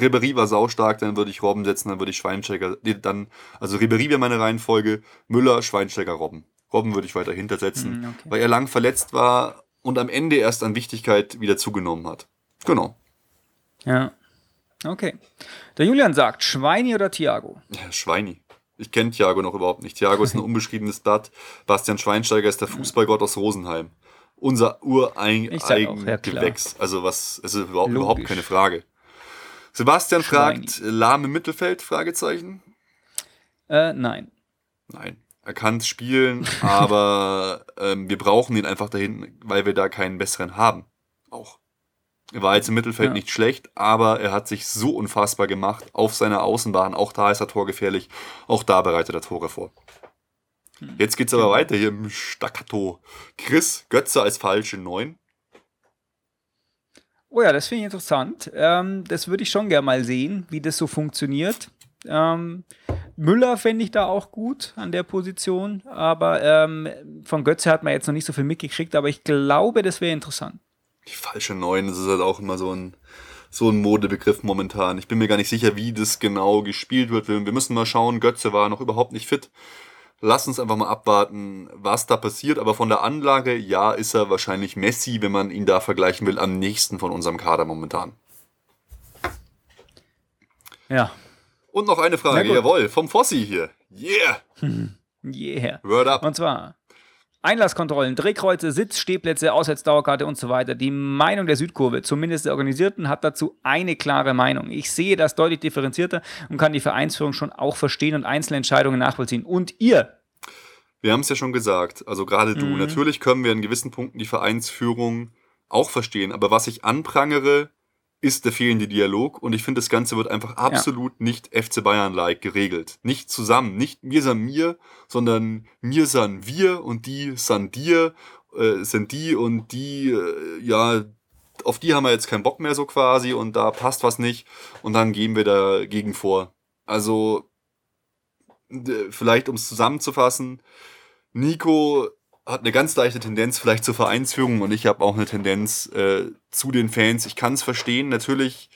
Speaker 3: Ribery war saustark, dann würde ich Robben setzen, dann würde ich Schweinsteiger, dann, also Ribery wäre meine Reihenfolge, Müller, Schweinsteiger, Robben. Robben würde ich weiter hintersetzen, mhm, okay. weil er lang verletzt war und am Ende erst an Wichtigkeit wieder zugenommen hat. Genau.
Speaker 2: Ja. Okay. Der Julian sagt, Schweini oder Thiago?
Speaker 3: Ja, Schweini. Ich kenne Thiago noch überhaupt nicht. Thiago ist ein [laughs] unbeschriebenes Blatt. Bastian Schweinsteiger ist der Fußballgott aus Rosenheim. Unser Ureigengewächs. Ja, also was, es ist überhaupt, überhaupt keine Frage. Sebastian Schweini. fragt, lahm im Mittelfeld? Fragezeichen.
Speaker 2: Äh, nein.
Speaker 3: Nein. Er kann spielen, [laughs] aber ähm, wir brauchen ihn einfach dahin, weil wir da keinen besseren haben. Auch. Er war jetzt im Mittelfeld ja. nicht schlecht, aber er hat sich so unfassbar gemacht auf seiner Außenbahn. Auch da ist er torgefährlich. Auch da bereitet er Tore vor. Hm. Jetzt geht's aber weiter hier im Staccato. Chris Götze als falsche Neun.
Speaker 2: Oh ja, das finde ich interessant. Ähm, das würde ich schon gerne mal sehen, wie das so funktioniert. Ähm, Müller fände ich da auch gut an der Position, aber ähm, von Götze hat man jetzt noch nicht so viel mitgekriegt, aber ich glaube, das wäre interessant.
Speaker 3: Die falsche Neun, das ist halt auch immer so ein, so ein Modebegriff momentan. Ich bin mir gar nicht sicher, wie das genau gespielt wird. Wir müssen mal schauen. Götze war noch überhaupt nicht fit. Lass uns einfach mal abwarten, was da passiert. Aber von der Anlage, ja, ist er wahrscheinlich Messi, wenn man ihn da vergleichen will, am nächsten von unserem Kader momentan.
Speaker 2: Ja.
Speaker 3: Und noch eine Frage, jawohl, vom Fossi hier. Yeah! [laughs]
Speaker 2: yeah. Word up. Und zwar, Einlasskontrollen, Drehkreuze, Sitzstehplätze, Auswärtsdauerkarte und so weiter. Die Meinung der Südkurve, zumindest der Organisierten, hat dazu eine klare Meinung. Ich sehe das deutlich differenzierter und kann die Vereinsführung schon auch verstehen und einzelne Entscheidungen nachvollziehen. Und ihr?
Speaker 3: Wir haben es ja schon gesagt, also gerade du. Mhm. Natürlich können wir in gewissen Punkten die Vereinsführung auch verstehen, aber was ich anprangere, ist der fehlende Dialog und ich finde, das Ganze wird einfach absolut ja. nicht FC Bayern-like geregelt. Nicht zusammen, nicht mir san mir, sondern mir san wir und die san dir äh, sind die und die, äh, ja, auf die haben wir jetzt keinen Bock mehr so quasi und da passt was nicht und dann gehen wir dagegen vor. Also vielleicht um es zusammenzufassen, Nico hat eine ganz leichte Tendenz vielleicht zur Vereinsführung und ich habe auch eine Tendenz äh, zu den Fans. Ich kann es verstehen, natürlich.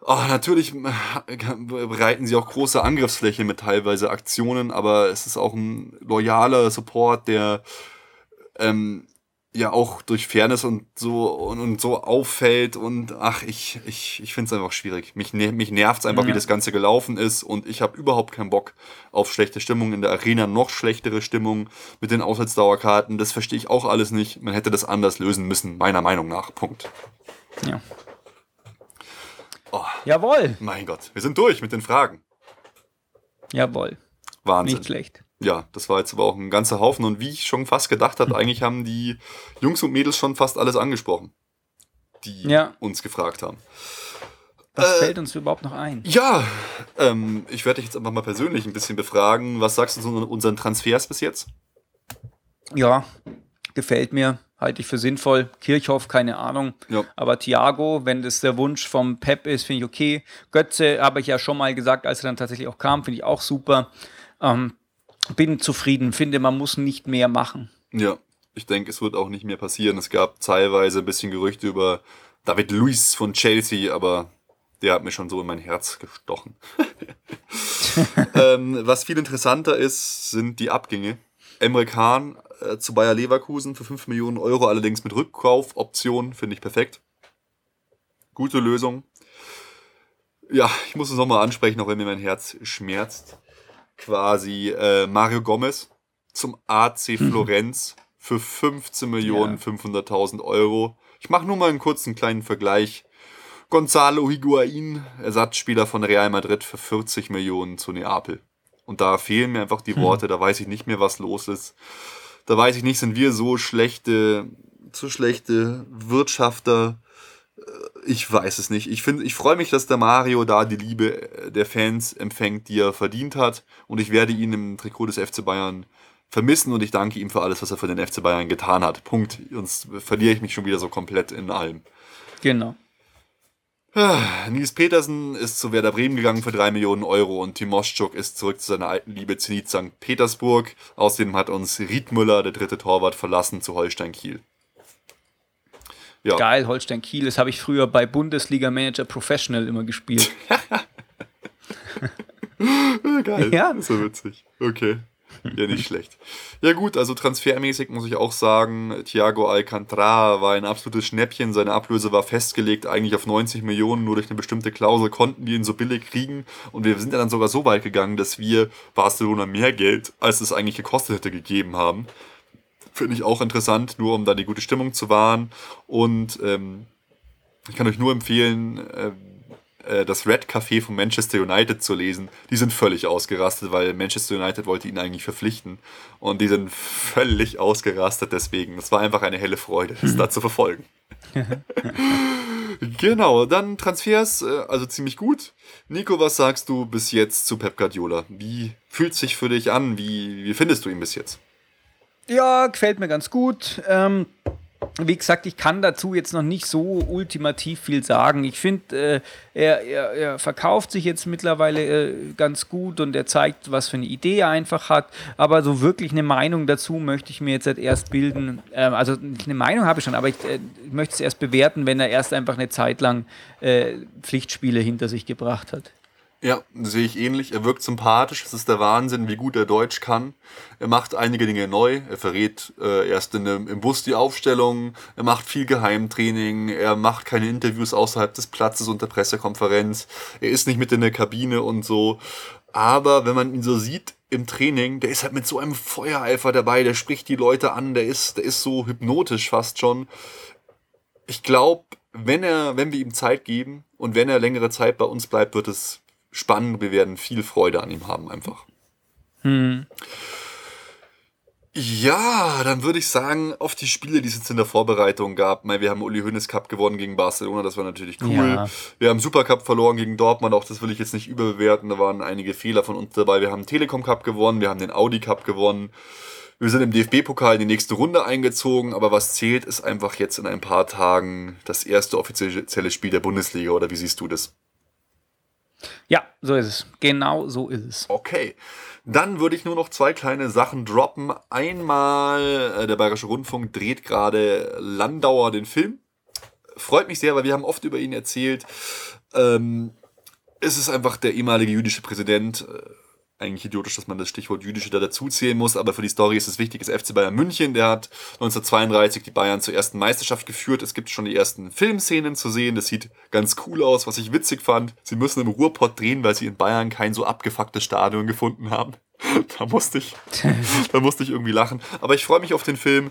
Speaker 3: Oh, natürlich bereiten sie auch große Angriffsfläche mit teilweise Aktionen, aber es ist auch ein loyaler Support, der ähm, ja auch durch Fairness und so und, und so auffällt und ach, ich, ich, ich finde es einfach schwierig. Mich, mich nervt es einfach, ja. wie das Ganze gelaufen ist und ich habe überhaupt keinen Bock auf schlechte Stimmung in der Arena, noch schlechtere Stimmung mit den Auswärtsdauerkarten. Das verstehe ich auch alles nicht. Man hätte das anders lösen müssen, meiner Meinung nach. Punkt.
Speaker 2: Ja. Oh, Jawohl.
Speaker 3: Mein Gott, wir sind durch mit den Fragen.
Speaker 2: Jawohl.
Speaker 3: Wahnsinn.
Speaker 2: Nicht schlecht
Speaker 3: ja, das war jetzt aber auch ein ganzer Haufen. Und wie ich schon fast gedacht habe, [laughs] eigentlich haben die Jungs und Mädels schon fast alles angesprochen, die ja. uns gefragt haben.
Speaker 2: Was äh, fällt uns überhaupt noch ein?
Speaker 3: Ja, ähm, ich werde dich jetzt einfach mal persönlich ein bisschen befragen. Was sagst du zu unseren Transfers bis jetzt?
Speaker 2: Ja, gefällt mir, halte ich für sinnvoll. Kirchhoff, keine Ahnung. Ja. Aber Thiago, wenn das der Wunsch vom Pep ist, finde ich okay. Götze habe ich ja schon mal gesagt, als er dann tatsächlich auch kam, finde ich auch super. Ähm, bin zufrieden, finde, man muss nicht mehr machen.
Speaker 3: Ja, ich denke, es wird auch nicht mehr passieren. Es gab teilweise ein bisschen Gerüchte über David Luiz von Chelsea, aber der hat mir schon so in mein Herz gestochen. [laughs] ähm, was viel interessanter ist, sind die Abgänge. Emre Can äh, zu Bayer Leverkusen für 5 Millionen Euro, allerdings mit Rückkaufoption, finde ich perfekt. Gute Lösung. Ja, ich muss es nochmal ansprechen, auch wenn mir mein Herz schmerzt quasi äh, Mario Gomez zum AC mhm. Florenz für 15 Millionen ja. 500.000 Euro. Ich mache nur mal einen kurzen kleinen Vergleich. Gonzalo Higuain, Ersatzspieler von Real Madrid für 40 Millionen zu Neapel. Und da fehlen mir einfach die hm. Worte, da weiß ich nicht mehr, was los ist. Da weiß ich nicht, sind wir so schlechte, so schlechte Wirtschafter, ich weiß es nicht. Ich, find, ich freue mich, dass der Mario da die Liebe äh, der Fans empfängt, die er verdient hat. Und ich werde ihn im Trikot des FC Bayern vermissen und ich danke ihm für alles, was er für den FC Bayern getan hat. Punkt. Sonst verliere ich mich schon wieder so komplett in allem.
Speaker 2: Genau.
Speaker 3: Ah, Nils Petersen ist zu Werder Bremen gegangen für 3 Millionen Euro und Timoschuk ist zurück zu seiner alten Liebe Zenit St. Petersburg. Außerdem hat uns Riedmüller, der dritte Torwart, verlassen zu Holstein Kiel.
Speaker 2: Ja. Geil, Holstein Kiel. Das habe ich früher bei Bundesliga Manager Professional immer gespielt. [laughs] [laughs]
Speaker 3: Geil. Ja. Das ist so witzig. Okay. Ja, nicht schlecht. Ja, gut, also transfermäßig muss ich auch sagen, Thiago Alcantara war ein absolutes Schnäppchen. Seine Ablöse war festgelegt, eigentlich auf 90 Millionen. Nur durch eine bestimmte Klausel konnten wir ihn so billig kriegen. Und wir sind ja dann sogar so weit gegangen, dass wir Barcelona mehr Geld, als es eigentlich gekostet hätte, gegeben haben. Finde ich auch interessant, nur um da die gute Stimmung zu wahren. Und ähm, ich kann euch nur empfehlen, äh, äh, das Red Café von Manchester United zu lesen. Die sind völlig ausgerastet, weil Manchester United wollte ihn eigentlich verpflichten. Und die sind völlig ausgerastet deswegen. Es war einfach eine helle Freude, das da zu verfolgen. [laughs] genau, dann Transfers, äh, also ziemlich gut. Nico, was sagst du bis jetzt zu Pep Guardiola? Wie fühlt sich für dich an? Wie, wie findest du ihn bis jetzt?
Speaker 2: Ja, gefällt mir ganz gut. Ähm, wie gesagt, ich kann dazu jetzt noch nicht so ultimativ viel sagen. Ich finde, äh, er, er, er, verkauft sich jetzt mittlerweile äh, ganz gut und er zeigt, was für eine Idee er einfach hat. Aber so wirklich eine Meinung dazu möchte ich mir jetzt halt erst bilden. Ähm, also eine Meinung habe ich schon, aber ich, äh, ich, möchte es erst bewerten, wenn er erst einfach eine Zeit lang äh, Pflichtspiele hinter sich gebracht hat.
Speaker 3: Ja, sehe ich ähnlich. Er wirkt sympathisch. Es ist der Wahnsinn, wie gut er Deutsch kann. Er macht einige Dinge neu. Er verrät äh, erst in dem, im Bus die Aufstellung. Er macht viel Geheimtraining. Er macht keine Interviews außerhalb des Platzes und der Pressekonferenz. Er ist nicht mit in der Kabine und so. Aber wenn man ihn so sieht im Training, der ist halt mit so einem Feuereifer dabei. Der spricht die Leute an. Der ist, der ist so hypnotisch fast schon. Ich glaube, wenn er, wenn wir ihm Zeit geben und wenn er längere Zeit bei uns bleibt, wird es spannend. Wir werden viel Freude an ihm haben einfach. Hm. Ja, dann würde ich sagen, auf die Spiele, die es jetzt in der Vorbereitung gab. Wir haben Uli Hoeneß Cup gewonnen gegen Barcelona, das war natürlich cool. Ja. Wir haben Supercup verloren gegen Dortmund, auch das will ich jetzt nicht überbewerten. Da waren einige Fehler von uns dabei. Wir haben Telekom Cup gewonnen, wir haben den Audi Cup gewonnen. Wir sind im DFB-Pokal in die nächste Runde eingezogen, aber was zählt, ist einfach jetzt in ein paar Tagen das erste offizielle Spiel der Bundesliga, oder wie siehst du das?
Speaker 2: Ja, so ist es. Genau so ist es.
Speaker 3: Okay. Dann würde ich nur noch zwei kleine Sachen droppen. Einmal, äh, der Bayerische Rundfunk dreht gerade Landauer den Film. Freut mich sehr, weil wir haben oft über ihn erzählt. Ähm, es ist einfach der ehemalige jüdische Präsident. Äh, eigentlich idiotisch, dass man das Stichwort jüdische da dazu zählen muss, aber für die Story ist es wichtig, ist FC Bayern München, der hat 1932 die Bayern zur ersten Meisterschaft geführt. Es gibt schon die ersten Filmszenen zu sehen, das sieht ganz cool aus, was ich witzig fand. Sie müssen im Ruhrpott drehen, weil sie in Bayern kein so abgefucktes Stadion gefunden haben. [laughs] da musste ich, [laughs] da musste ich irgendwie lachen. Aber ich freue mich auf den Film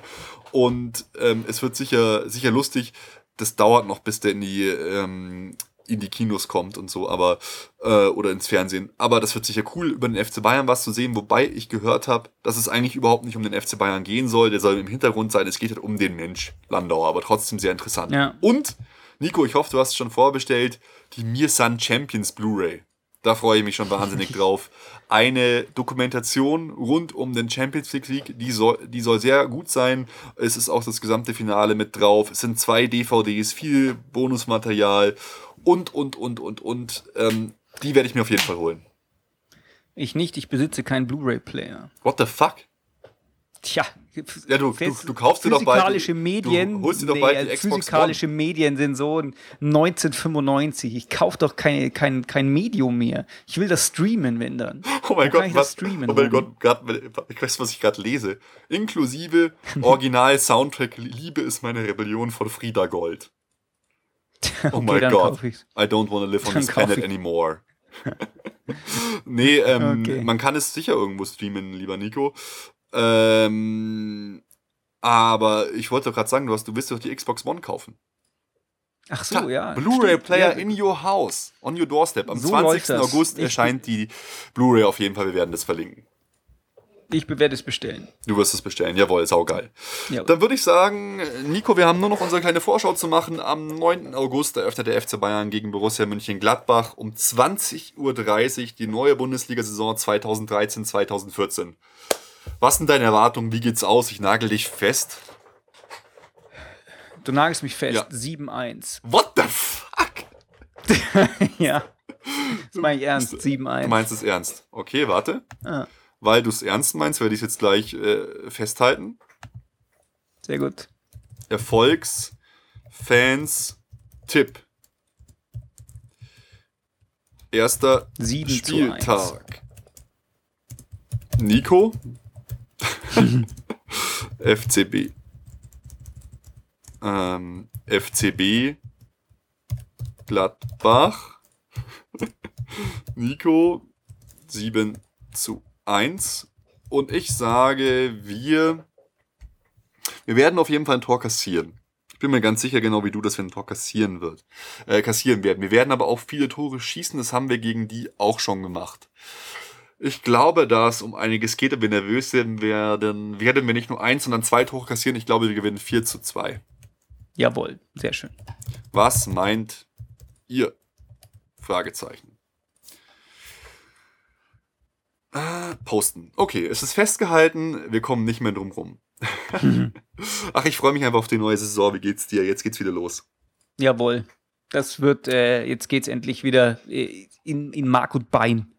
Speaker 3: und ähm, es wird sicher, sicher lustig. Das dauert noch, bis der in die ähm, in die Kinos kommt und so, aber äh, oder ins Fernsehen. Aber das wird sicher cool, über den FC Bayern was zu sehen, wobei ich gehört habe, dass es eigentlich überhaupt nicht um den FC Bayern gehen soll. Der soll im Hintergrund sein. Es geht halt um den Mensch Landauer, aber trotzdem sehr interessant.
Speaker 2: Ja.
Speaker 3: Und Nico, ich hoffe, du hast schon vorbestellt die Mir Sun Champions Blu-ray. Da freue ich mich schon wahnsinnig [laughs] drauf. Eine Dokumentation rund um den Champions League League, die soll, die soll sehr gut sein. Es ist auch das gesamte Finale mit drauf. Es sind zwei DVDs, viel Bonusmaterial und, und, und, und, und. Ähm, die werde ich mir auf jeden Fall holen.
Speaker 2: Ich nicht, ich besitze keinen Blu-ray-Player.
Speaker 3: What the fuck?
Speaker 2: Tja,
Speaker 3: ja, du, du, du kaufst dir doch bald.
Speaker 2: Physikalische Medien,
Speaker 3: du holst dir doch bald
Speaker 2: nee,
Speaker 3: die Xbox
Speaker 2: physikalische
Speaker 3: One.
Speaker 2: Medien sind so 1995. Ich kaufe doch keine, kein, kein Medium mehr. Ich will das streamen, wenn dann. [laughs]
Speaker 3: Oh mein
Speaker 2: Wo
Speaker 3: Gott, was,
Speaker 2: streamen?
Speaker 3: oh mein? Gott, grad, ich weiß, was ich gerade lese. Inklusive [laughs] Original-Soundtrack Liebe ist meine Rebellion von Frieda Gold. [laughs] Oh
Speaker 2: Okay,
Speaker 3: mein
Speaker 2: dann
Speaker 3: Gott. I don't want to live on
Speaker 2: Dann
Speaker 3: this planet
Speaker 2: ich.
Speaker 3: anymore. [laughs] nee, ähm,
Speaker 2: Okay.
Speaker 3: man kann es sicher irgendwo streamen, lieber Nico. Ähm, aber ich wollte doch gerade sagen, du, hast, du willst doch die Xbox One kaufen.
Speaker 2: Ach so, ja.
Speaker 3: Blu-ray-Player
Speaker 2: stimmt,
Speaker 3: in your house, on your doorstep. Am
Speaker 2: So
Speaker 3: 20.
Speaker 2: läuft das.
Speaker 3: August
Speaker 2: Ich-
Speaker 3: erscheint die Blu-ray auf jeden Fall. Wir werden das verlinken.
Speaker 2: Ich werde es bestellen.
Speaker 3: Du wirst es bestellen. Jawohl, saugeil.
Speaker 2: Ja.
Speaker 3: Dann würde ich sagen, Nico, wir haben nur noch unsere kleine Vorschau zu machen. Am 9. August eröffnet der FC Bayern gegen Borussia Mönchengladbach um 20.30 Uhr die neue Bundesliga-Saison 2013-2014. Was sind deine Erwartungen? Wie geht's aus? Ich nagel dich fest.
Speaker 2: Du nagelst mich fest.
Speaker 3: Ja.
Speaker 2: 7-1.
Speaker 3: What the fuck? [laughs]
Speaker 2: ja. Das meine ich ernst.
Speaker 3: Du
Speaker 2: 7-1.
Speaker 3: meinst es ernst. Okay, warte.
Speaker 2: Ah,
Speaker 3: Weil du es ernst meinst, werde ich es jetzt gleich äh, festhalten.
Speaker 2: sehr gut.
Speaker 3: Erfolgs, Fans, Tipp. Erster
Speaker 2: 7 zu 1.
Speaker 3: Spieltag. Nico. [laughs] FCB. Ähm, FCB. Gladbach. [laughs] Nico. 7 zu 1. Und ich sage, wir wir werden auf jeden Fall ein Tor kassieren. Ich bin mir ganz sicher, genau wie du, dass wir ein Tor kassieren wird, äh, kassieren werden. Wir werden aber auch viele Tore schießen. Das haben wir gegen die auch schon gemacht. Ich glaube, dass es um einiges geht, wenn wir nervös sind, werden, werden wir nicht nur eins, sondern zwei Tore kassieren. Ich glaube, wir gewinnen 4 zu 2.
Speaker 2: Jawohl, sehr schön.
Speaker 3: Was meint ihr? Fragezeichen. Ah, posten. Okay, es ist festgehalten. Wir kommen nicht mehr drum rum. [laughs] Ach, ich freue mich einfach auf die neue Saison. Wie geht's dir? Jetzt geht's wieder los.
Speaker 2: Jawohl. Das wird, äh, jetzt geht's endlich wieder äh, in, in Mark und Bein.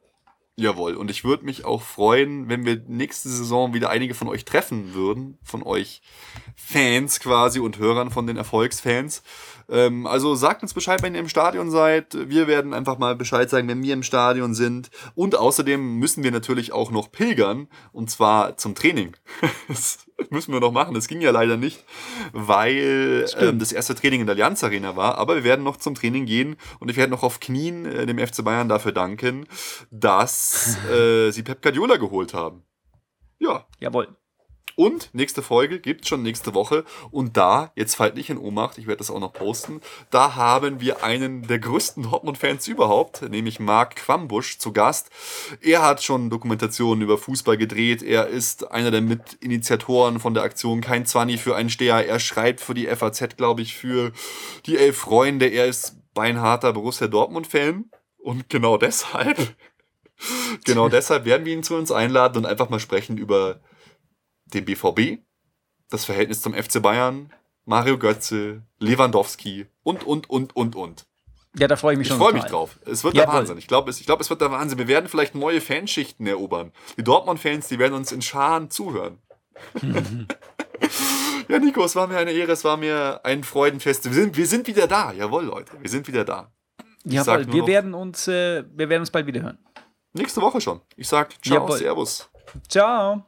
Speaker 3: Jawohl. Und ich würde mich auch freuen, wenn wir nächste Saison wieder einige von euch treffen würden. Von euch Fans quasi und Hörern von den Erfolgsfans. Ähm, also sagt uns Bescheid, wenn ihr im Stadion seid. Wir werden einfach mal Bescheid sagen, wenn wir im Stadion sind. Und außerdem müssen wir natürlich auch noch pilgern. Und zwar zum Training. [laughs] das müssen wir noch machen. Das ging ja leider nicht, weil
Speaker 2: Stimmt.
Speaker 3: ähm, das erste Training in der Allianz Arena war. Aber wir werden noch zum Training gehen und ich werde noch auf Knien äh, dem FC Bayern dafür danken, dass [laughs] äh, sie Pep Guardiola geholt haben. Ja.
Speaker 2: Jawohl.
Speaker 3: Und nächste Folge gibt's schon nächste Woche. Und da, jetzt fallt nicht in Ohnmacht, ich werde das auch noch posten, da haben wir einen der größten Dortmund-Fans überhaupt, nämlich Marc Quambusch, zu Gast. Er hat schon Dokumentationen über Fußball gedreht. Er ist einer der Mitinitiatoren von der Aktion Kein Zwanni für einen Steher. Er schreibt für die FAZ, glaube ich, für die Elf Freunde. Er ist beinharter Borussia Dortmund-Fan. Und genau deshalb, [laughs] genau deshalb werden wir ihn zu uns einladen und einfach mal sprechen über den BVB, das Verhältnis zum FC Bayern, Mario Götze, Lewandowski und, und, und, und, und.
Speaker 2: Ja, da freue ich mich
Speaker 3: Ich
Speaker 2: schon.
Speaker 3: freue mich drauf. Es wird
Speaker 2: Jawohl.
Speaker 3: der Wahnsinn. Ich glaube, es, ich glaub, es wird der Wahnsinn. Wir werden vielleicht neue Fanschichten erobern. Die Dortmund-Fans, die werden uns in Scharen zuhören. [laughs] ja, Nico, es war mir eine Ehre, es war mir ein Freudenfest. Wir sind, wir sind wieder da. Jawohl, Leute, wir sind wieder da.
Speaker 2: Jawohl, wir werden uns, äh, wir werden uns bald wieder hören.
Speaker 3: Nächste Woche schon. Ich sag ciao,
Speaker 2: Jawohl.
Speaker 3: servus.
Speaker 2: Ciao.